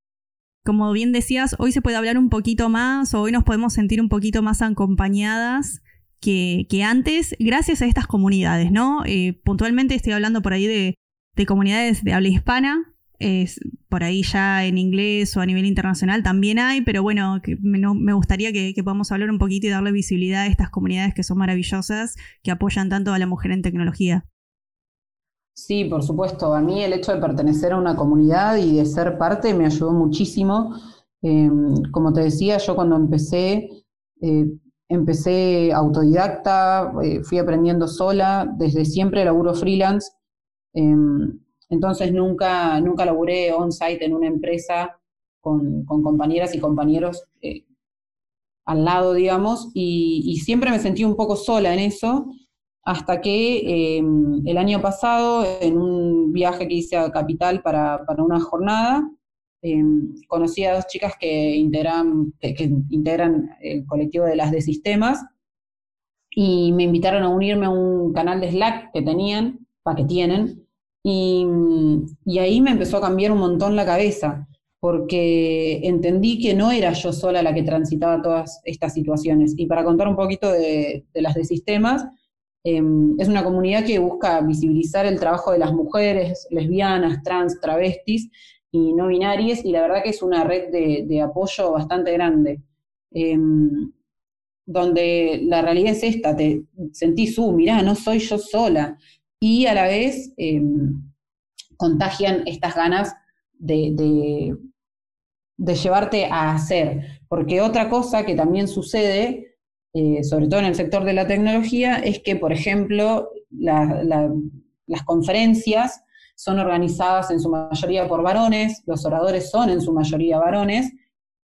como bien decías, hoy se puede hablar un poquito más, o hoy nos podemos sentir un poquito más acompañadas que, antes, gracias a estas comunidades, ¿no? Eh, puntualmente estoy hablando por ahí de, comunidades de habla hispana, es, por ahí ya en inglés o a nivel internacional también hay, pero bueno, me, gustaría que, podamos hablar un poquito y darle visibilidad a estas comunidades que son maravillosas, que apoyan tanto a la mujer en tecnología. Sí, por supuesto. A mí el hecho de pertenecer a una comunidad y de ser parte me ayudó muchísimo. Eh, como te decía, yo cuando empecé eh, Empecé autodidacta, eh, fui aprendiendo sola, desde siempre laburo freelance, em, entonces nunca, nunca laburé on-site en una empresa con, compañeras y compañeros eh, al lado, digamos, y, siempre me sentí un poco sola en eso, hasta que em, el año pasado, en un viaje que hice a Capital para, una jornada, em, conocí a dos chicas que integran, que, integran el colectivo de las de sistemas, y me invitaron a unirme a un canal de Slack que tenían, para que tienen, y, y ahí me empezó a cambiar un montón la cabeza porque entendí que no era yo sola la que transitaba todas estas situaciones. Y para contar un poquito de, las de sistemas, em, es una comunidad que busca visibilizar el trabajo de las mujeres, lesbianas, trans, travestis y no binarias, y la verdad que es una red de, apoyo bastante grande. Em, donde la realidad es esta, te sentís, uh, mirá, no soy yo sola, y a la vez em, contagian estas ganas de, de llevarte a hacer. Porque otra cosa que también sucede, eh, sobre todo en el sector de la tecnología, es que, por ejemplo, las conferencias son organizadas en su mayoría por varones, los oradores son en su mayoría varones,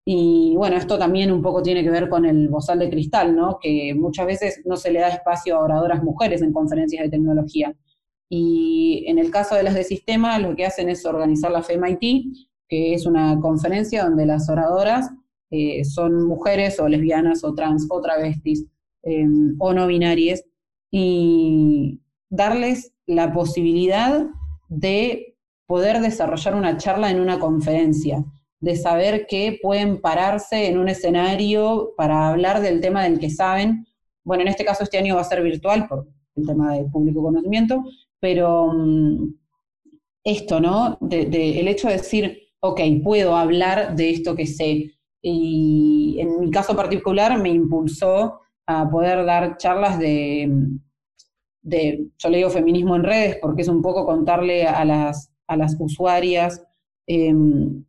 y bueno, esto también un poco tiene que ver con el bozal de cristal, ¿no? Que muchas veces no se le da espacio a oradoras mujeres en conferencias de tecnología. Y en el caso de las de sistema, lo que hacen es organizar la FEMIT, que es una conferencia donde las oradoras eh, son mujeres o lesbianas o trans o travestis em, o no binarias y darles la posibilidad de poder desarrollar una charla en una conferencia, de saber que pueden pararse en un escenario para hablar del tema del que saben. Bueno, en este caso este año va a ser virtual por el tema de público conocimiento, pero mm, esto, ¿no? el hecho de decir, ok, puedo hablar de esto que sé. Y en mi caso particular me impulsó a poder dar charlas de, de yo le digo feminismo en redes, porque es un poco contarle a las, a las usuarias em,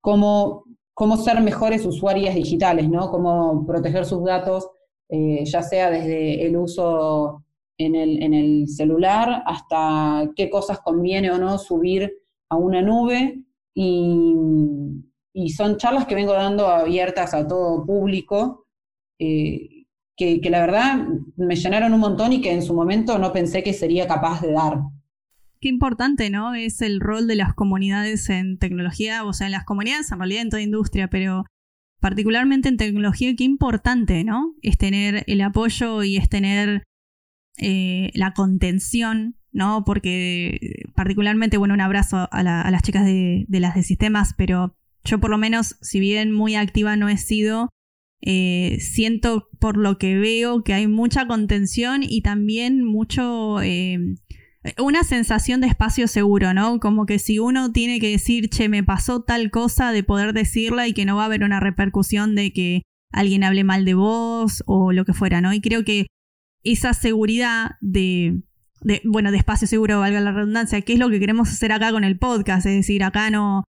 cómo, cómo, ser mejores usuarias digitales, ¿no? Cómo proteger sus datos, eh, ya sea desde el uso en el, en el celular hasta qué cosas conviene o no subir a una nube y, son charlas que vengo dando abiertas a todo público, eh, que, la verdad me llenaron un montón y que en su momento no pensé que sería capaz de dar. Qué importante, ¿no? Es el rol de las comunidades en tecnología, o sea, en las comunidades en realidad en toda industria, pero particularmente en tecnología, qué importante, ¿no? Es tener el apoyo y es tener eh, la contención ¿no? Porque particularmente, bueno, un abrazo a, las chicas de, las de sistemas, pero yo por lo menos, si bien muy activa no he sido, eh, siento por lo que veo que hay mucha contención y también mucho... Eh, una sensación de espacio seguro, ¿no? Como que si uno tiene que decir, che, me pasó tal cosa, de poder decirla y que no va a haber una repercusión de que alguien hable mal de vos o lo que fuera, ¿no? Y creo que esa seguridad de, de, bueno, de espacio seguro, valga la redundancia, que es lo que queremos hacer acá con el podcast, es decir, acá no,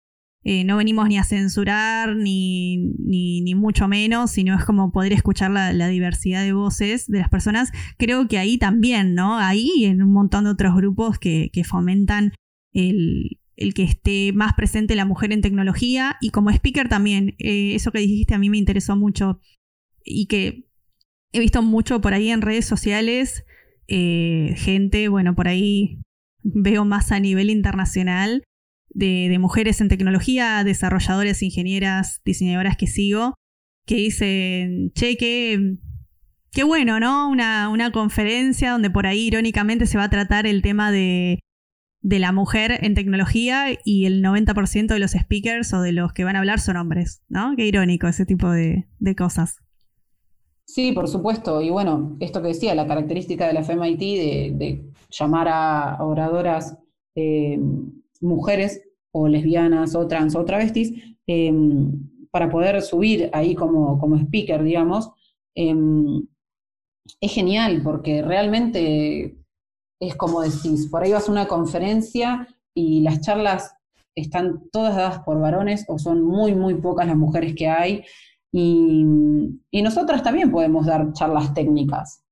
eh, no venimos ni a censurar, ni, ni, mucho menos, sino es como poder escuchar la, diversidad de voces de las personas. Creo que ahí también, ¿no? Ahí en un montón de otros grupos que, fomentan el, que esté más presente la mujer en tecnología y como speaker también, eh, eso que dijiste a mí me interesó mucho y que he visto mucho por ahí en redes sociales eh, gente, bueno, por ahí veo más a nivel internacional de, mujeres en tecnología, desarrolladores, ingenieras, diseñadoras que sigo, que dicen, che, qué, qué bueno, ¿no? Una, una, conferencia donde por ahí irónicamente se va a tratar el tema de, de la mujer en tecnología y el 90% de los speakers o de los que van a hablar son hombres, ¿no? Qué irónico ese tipo de, de cosas. Sí, por supuesto. Y bueno, esto que decía, la característica de la FEMIT de, de llamar a oradoras eh, mujeres o lesbianas o trans o travestis eh, para poder subir ahí como, como speaker, digamos, eh, es genial porque realmente es como decís, por ahí vas a una conferencia y las charlas están todas dadas por varones o son muy, muy pocas las mujeres que hay y, nosotras también podemos dar charlas técnicas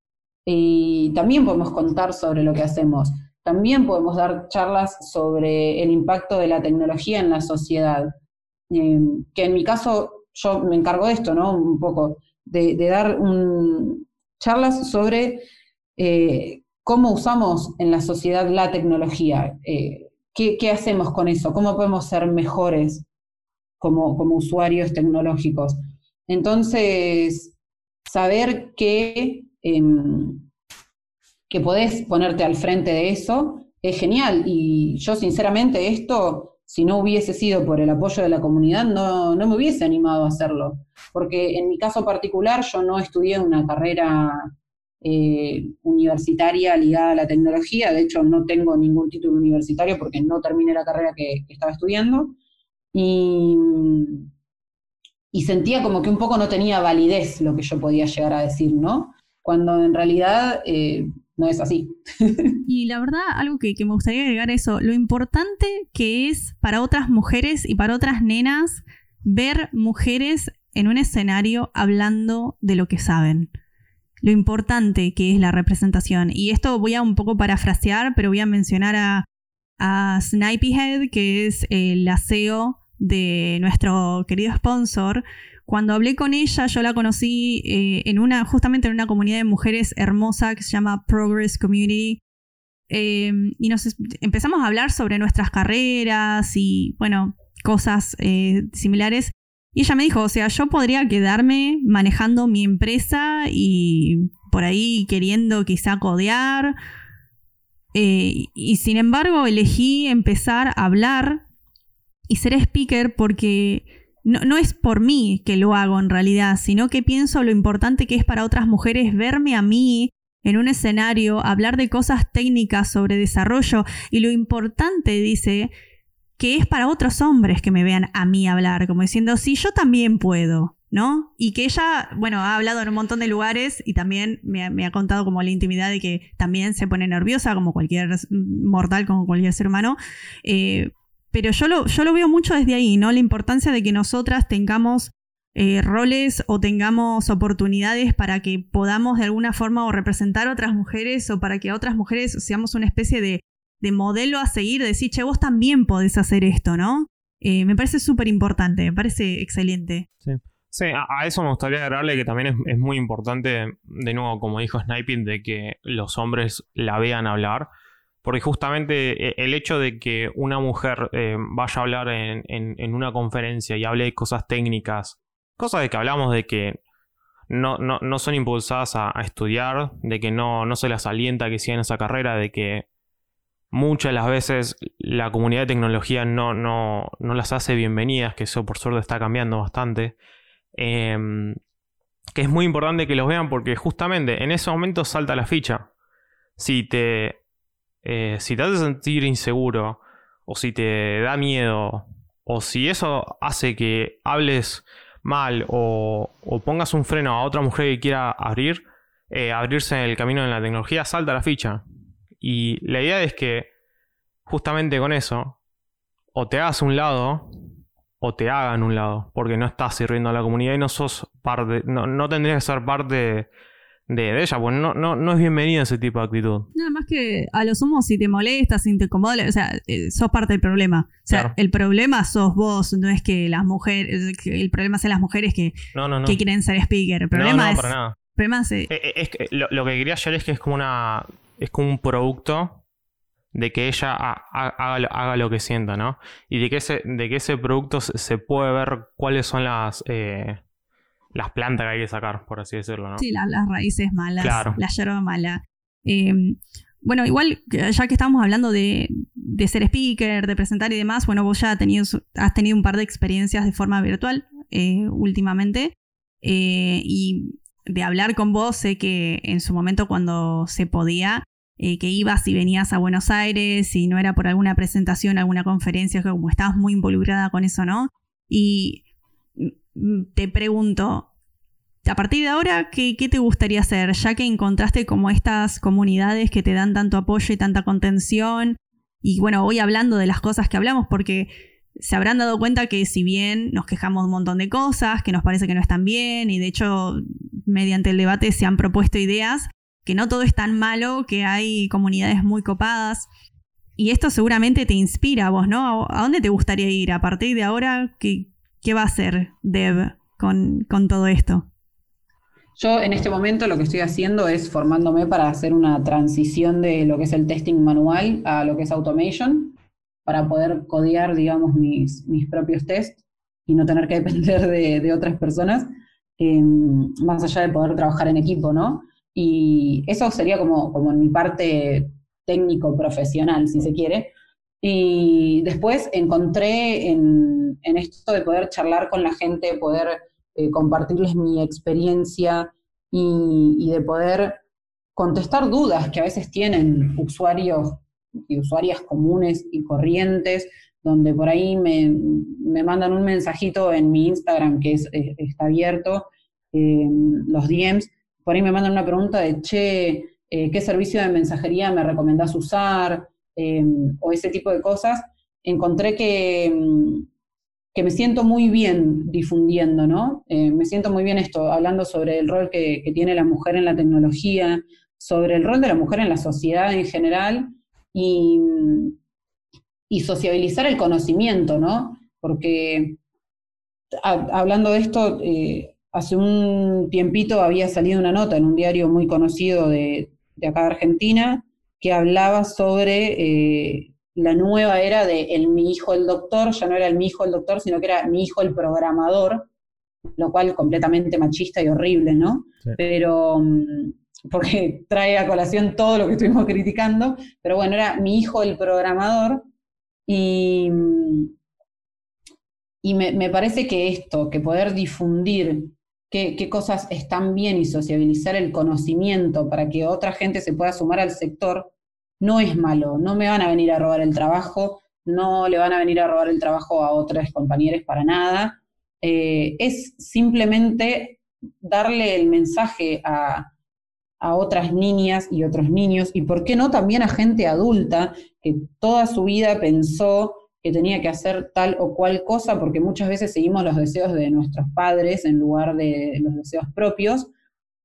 y también podemos contar sobre lo que hacemos. También podemos dar charlas sobre el impacto de la tecnología en la sociedad. Eh, que en mi caso yo me encargo de esto, ¿no? Un poco. de, dar charlas sobre eh, cómo usamos en la sociedad la tecnología, eh, ¿qué, hacemos con eso, cómo podemos ser mejores como, como usuarios tecnológicos. Entonces, saber que, em, que podés ponerte al frente de eso es genial. Y yo sinceramente esto, si no hubiese sido por el apoyo de la comunidad, no, no me hubiese animado a hacerlo. Porque en mi caso particular yo no estudié una carrera eh, universitaria ligada a la tecnología, de hecho no tengo ningún título universitario porque no terminé la carrera que, estaba estudiando, y, sentía como que un poco no tenía validez lo que yo podía llegar a decir, ¿no? Cuando en realidad eh, no es así. y la verdad, algo que, que me gustaría agregar eso, lo importante que es para otras mujeres y para otras nenas ver mujeres en un escenario hablando de lo que saben lo importante que es la representación. Y esto voy a un poco parafrasear, pero voy a mencionar a, a Snipeyhead, que es el aseo de nuestro querido sponsor. Cuando hablé con ella, yo la conocí eh, en una, justamente en una comunidad de mujeres hermosa que se llama Progress Community. Em, y nos empezamos a hablar sobre nuestras carreras y, bueno, cosas eh, similares. Y ella me dijo, o sea, yo podría quedarme manejando mi empresa y por ahí queriendo quizá codear. Eh, y sin embargo, elegí empezar a hablar y ser speaker porque no, es por mí que lo hago en realidad, sino que pienso lo importante que es para otras mujeres verme a mí en un escenario, hablar de cosas técnicas sobre desarrollo y lo importante, dice, que es para otros hombres que me vean a mí hablar, como diciendo, sí, yo también puedo, ¿no? Y que ella, bueno, ha hablado en un montón de lugares y también me, ha contado como la intimidad de que también se pone nerviosa, como cualquier mortal, como cualquier ser humano. Eh, pero yo lo, yo lo veo mucho desde ahí, ¿no? La importancia de que nosotras tengamos eh, roles o tengamos oportunidades para que podamos de alguna forma o representar a otras mujeres o para que otras mujeres seamos una especie de de modelo a seguir, de decir, che, vos también podés hacer esto, ¿no? Eh, me parece súper importante, me parece excelente. Sí. a, eso me gustaría agregarle que también es, muy importante, de nuevo, como dijo Sniping, de que los hombres la vean hablar. Porque justamente eh, el hecho de que una mujer eh, vaya a hablar en, una conferencia y hable de cosas técnicas, cosas de que hablamos de que no, no, son impulsadas a, estudiar, de que no, no se las alienta que sigan esa carrera, de que muchas de las veces la comunidad de tecnología no, no, no, las hace bienvenidas, que eso por suerte está cambiando bastante. Em, que es muy importante que los vean porque justamente en ese momento salta la ficha. Si te, eh, si te hace sentir inseguro, o si te da miedo, o si eso hace que hables mal o, pongas un freno a otra mujer que quiera abrir, eh, abrirse en el camino de la tecnología, salta la ficha. Y la idea es que justamente con eso, o te hagas un lado, o te hagan un lado, porque no estás sirviendo a la comunidad y no sos parte, no, tendrías que ser parte ella, pues no, no, no es bienvenido ese tipo de actitud. Nada más que a lo sumo si te molestas, si te incomoda, o sea, eh, sos parte del problema. O sea, el problema sos vos, no es que las mujeres, el problema son las mujeres que, que quieren ser speaker. El problema es... Para nada. Eh, eh, es, que lo, que quería ayer es que es como una es como un producto de que ella haga, lo que sienta, ¿no? Y de que ese, de que ese producto se puede ver cuáles son las, eh, las plantas que hay que sacar, por así decirlo, ¿no? Sí, las raíces malas, la hierba mala. Em, bueno, igual, ya que estamos hablando de, ser speaker, de presentar y demás, bueno, vos ya has tenido, has tenido un par de experiencias de forma virtual eh, últimamente. Eh, y de hablar con vos, sé que en su momento cuando se podía, eh, que ibas y venías a Buenos Aires y no era por alguna presentación, alguna conferencia, que como estabas muy involucrada con eso, ¿no? Y te pregunto, a partir de ahora, ¿qué, ¿qué, te gustaría hacer? Ya que encontraste como estas comunidades que te dan tanto apoyo y tanta contención. Y bueno, voy hablando de las cosas que hablamos porque se habrán dado cuenta que si bien nos quejamos un montón de cosas, que nos parece que no están bien, y de hecho mediante el debate se han propuesto ideas, que no todo es tan malo, que hay comunidades muy copadas. Y esto seguramente te inspira a vos, ¿no? ¿A dónde te gustaría ir? A partir de ahora, ¿qué, qué va a hacer Deb con, con todo esto? Yo en este momento lo que estoy haciendo es formándome para hacer una transición de lo que es el testing manual a lo que es automation, para poder codear, digamos, mis, mis propios tests y no tener que depender de, otras personas, em, más allá de poder trabajar en equipo, ¿no? Y eso sería como, como mi parte técnico-profesional, si se quiere. Y después encontré en, esto de poder charlar con la gente, poder eh, compartirles mi experiencia y, de poder contestar dudas que a veces tienen usuarios y usuarias comunes y corrientes, donde por ahí me, mandan un mensajito en mi Instagram que es, está abierto, eh, los DMs, por ahí me mandan una pregunta de, che, eh, ¿qué servicio de mensajería me recomendás usar? O ese tipo de cosas. Encontré que, que me siento muy bien difundiendo, ¿no? Eh, me siento muy bien esto, hablando sobre el rol que, tiene la mujer en la tecnología, sobre el rol de la mujer en la sociedad en general y, y sociabilizar el conocimiento, ¿no? Porque hablando de esto, eh, hace un tiempito había salido una nota en un diario muy conocido de, acá de Argentina que hablaba sobre eh, la nueva era de el mi hijo el doctor, ya no era el mi hijo el doctor, sino que era mi hijo el programador, lo cual completamente machista y horrible, ¿no? Pero, mm, porque trae a colación todo lo que estuvimos criticando, pero bueno, era mi hijo el programador y, mm, y me, parece que esto, que poder difundir qué, qué cosas están bien y sociabilizar el conocimiento para que otra gente se pueda sumar al sector, no es malo, no me van a venir a robar el trabajo, no le van a venir a robar el trabajo a otros compañeros para nada. Eh, es simplemente darle el mensaje a, otras niñas y otros niños, y por qué no también a gente adulta que toda su vida pensó que tenía que hacer tal o cual cosa, porque muchas veces seguimos los deseos de nuestros padres en lugar de los deseos propios,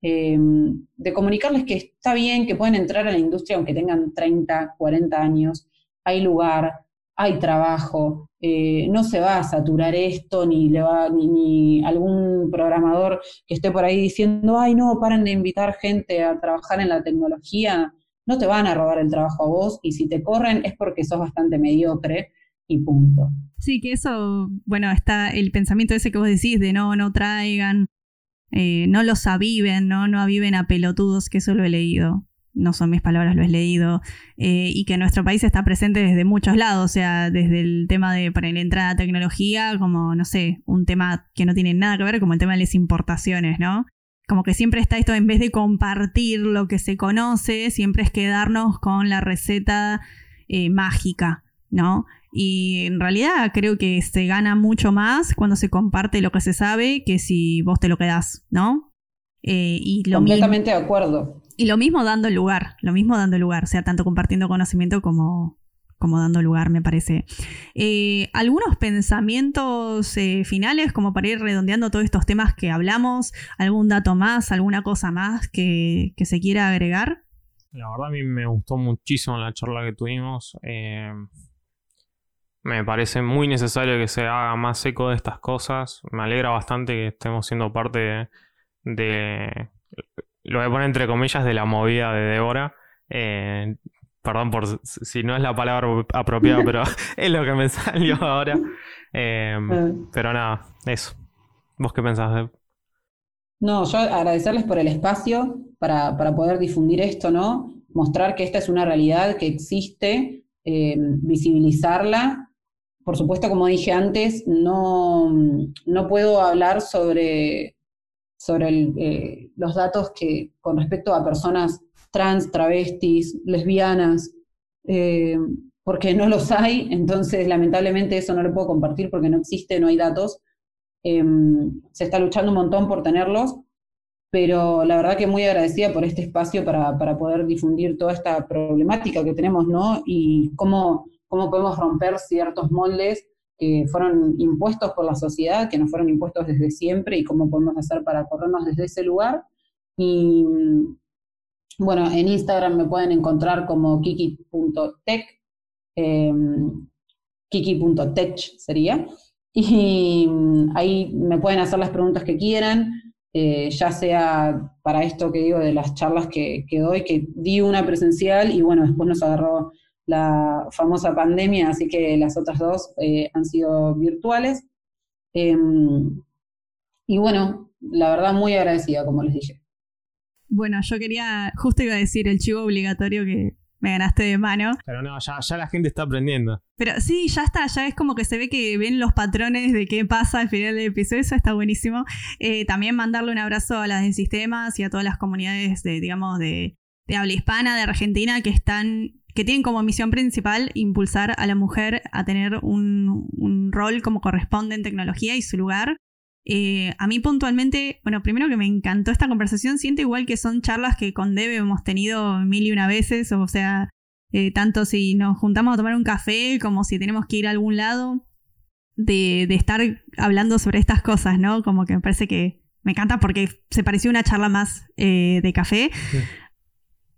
Em, de comunicarles que está bien, que pueden entrar a la industria aunque tengan 30, 40 años, hay lugar, hay trabajo, eh, no se va a saturar esto, ni le va, ni, algún programador que esté por ahí diciendo, ay no, paren de invitar gente a trabajar en la tecnología, no te van a robar el trabajo a vos, y si te corren es porque sos bastante mediocre y punto. Sí, que eso, bueno, está el pensamiento ese que vos decís de no, no traigan eh, no los aviven, ¿no? No aviven a pelotudos, que eso lo he leído. No son mis palabras, lo he leído. Eh, y que nuestro país está presente desde muchos lados, o sea, desde el tema de para la entrada a tecnología, como, no sé, un tema que no tiene nada que ver, como el tema de las importaciones, ¿no? Como que siempre está esto, en vez de compartir lo que se conoce, siempre es quedarnos con la receta eh, mágica, ¿no? Y en realidad creo que se gana mucho más cuando se comparte lo que se sabe que si vos te lo quedás, ¿no? Eh, y lo Completamente de acuerdo. Y lo mismo dando lugar, lo mismo dando lugar, o sea, tanto compartiendo conocimiento como, como dando lugar, me parece. Eh, ¿Algunos pensamientos eh, finales como para ir redondeando todos estos temas que hablamos? ¿Algún dato más, alguna cosa más que, que se quiera agregar? La verdad a mí me gustó muchísimo la charla que tuvimos. Me parece muy necesario que se haga más eco de estas cosas. Me alegra bastante que estemos siendo parte de, lo voy a poner entre comillas, de la movida de Débora. Eh, perdón por si no es la palabra apropiada, pero es lo que me salió ahora. Em, ah. pero nada, eso. ¿Vos qué pensás, Deb? No, yo agradecerles por el espacio para, poder difundir esto, ¿no? Mostrar que esta es una realidad que existe, em, visibilizarla por supuesto, como dije antes, no, no puedo hablar sobre, sobre eh, los datos que con respecto a personas trans, travestis, lesbianas, eh, porque no los hay, entonces lamentablemente eso no lo puedo compartir porque no existe, no hay datos. Em, se está luchando un montón por tenerlos, pero la verdad que muy agradecida por este espacio para, para poder difundir toda esta problemática que tenemos, ¿no? Y cómo cómo podemos romper ciertos moldes que fueron impuestos por la sociedad, que nos fueron impuestos desde siempre y cómo podemos hacer para corrernos desde ese lugar. Y bueno, en Instagram me pueden encontrar como kiki.tech, eh, kiki.tech sería, y ahí me pueden hacer las preguntas que quieran. eh, ya sea para esto que digo de las charlas que, que, doy, que di una presencial y bueno, después nos agarró la famosa pandemia, así que las otras dos eh, han sido virtuales. Em, y bueno, la verdad muy agradecida, como les dije. Bueno, yo quería, justo iba a decir el chivo obligatorio que me ganaste de mano. Pero no, ya, ya, la gente está aprendiendo. Pero sí, ya está, ya es como que se ve que ven los patrones de qué pasa al final del episodio, eso está buenísimo. Eh, también mandarle un abrazo a las de sistemas y a todas las comunidades de, digamos, de, de habla hispana, de Argentina, que están que tienen como misión principal impulsar a la mujer a tener un, un rol como corresponde en tecnología y su lugar. Eh, a mí puntualmente, bueno, primero que me encantó esta conversación, siento igual que son charlas que con Debe hemos tenido mil y una veces, o sea, eh, tanto si nos juntamos a tomar un café como si tenemos que ir a algún lado, de, de, estar hablando sobre estas cosas, ¿no? Como que me parece que me encanta porque se pareció una charla más eh, de café.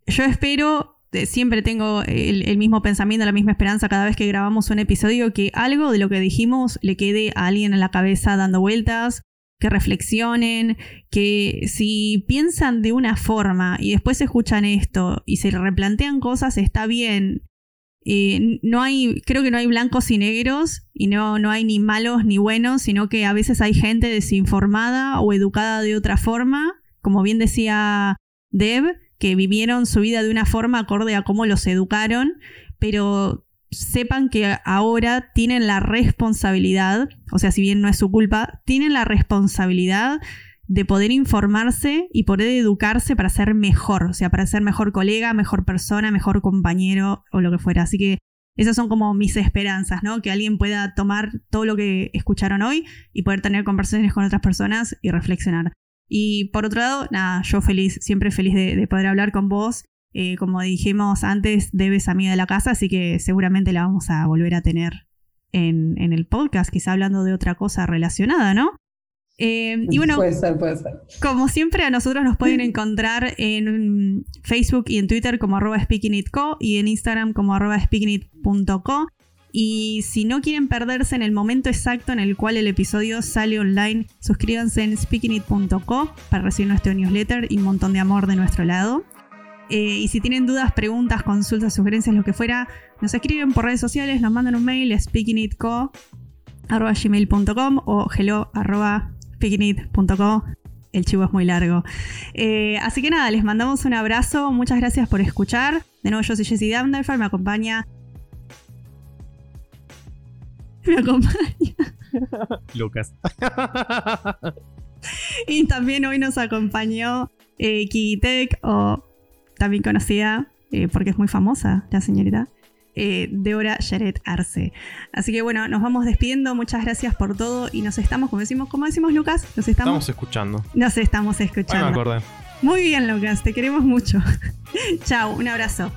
Yo espero siempre tengo el, mismo pensamiento, la misma esperanza cada vez que grabamos un episodio, que algo de lo que dijimos le quede a alguien en la cabeza dando vueltas, que reflexionen, que si piensan de una forma y después escuchan esto y se replantean cosas, está bien. Eh, no hay, creo que no hay blancos y negros y no, no hay ni malos ni buenos, sino que a veces hay gente desinformada o educada de otra forma, como bien decía Deb, que vivieron su vida de una forma acorde a cómo los educaron, pero sepan que ahora tienen la responsabilidad, o sea, si bien no es su culpa, tienen la responsabilidad de poder informarse y poder educarse para ser mejor, o sea, para ser mejor colega, mejor persona, mejor compañero o lo que fuera. Así que esas son como mis esperanzas, ¿no? Que alguien pueda tomar todo lo que escucharon hoy y poder tener conversaciones con otras personas y reflexionar. Y por otro lado, nada, yo feliz, siempre feliz de, poder hablar con vos. Eh, como dijimos antes, debes amiga de la casa, así que seguramente la vamos a volver a tener en, el podcast, quizá hablando de otra cosa relacionada, ¿no? Eh, y bueno, puede ser, puede ser. Como siempre, a nosotros nos pueden encontrar en Facebook y en Twitter como arroba speakingitco y en Instagram como arroba speakingit.co. Y si no quieren perderse en el momento exacto en el cual el episodio sale online, suscríbanse en speakingit.co para recibir nuestro newsletter y un montón de amor de nuestro lado. Eh, y si tienen dudas, preguntas, consultas, sugerencias, lo que fuera, nos escriben por redes sociales, nos mandan un mail a speakingitco.gmail.com o hello.speakingit.co. El chivo es muy largo. Eh, así que nada, les mandamos un abrazo. Muchas gracias por escuchar. De nuevo, yo soy Jessie Danderfer. Me acompaña me acompaña. Lucas. y también hoy nos acompañó eh, Kigitek, o también conocida, eh, porque es muy famosa la señorita, eh, Deora Jared Arce. Así que bueno, nos vamos despidiendo. Muchas gracias por todo y nos estamos, como decimos, como decimos Lucas, nos estamos, estamos escuchando. Nos estamos escuchando. me acordé. Muy bien, Lucas, te queremos mucho. Chao, un abrazo.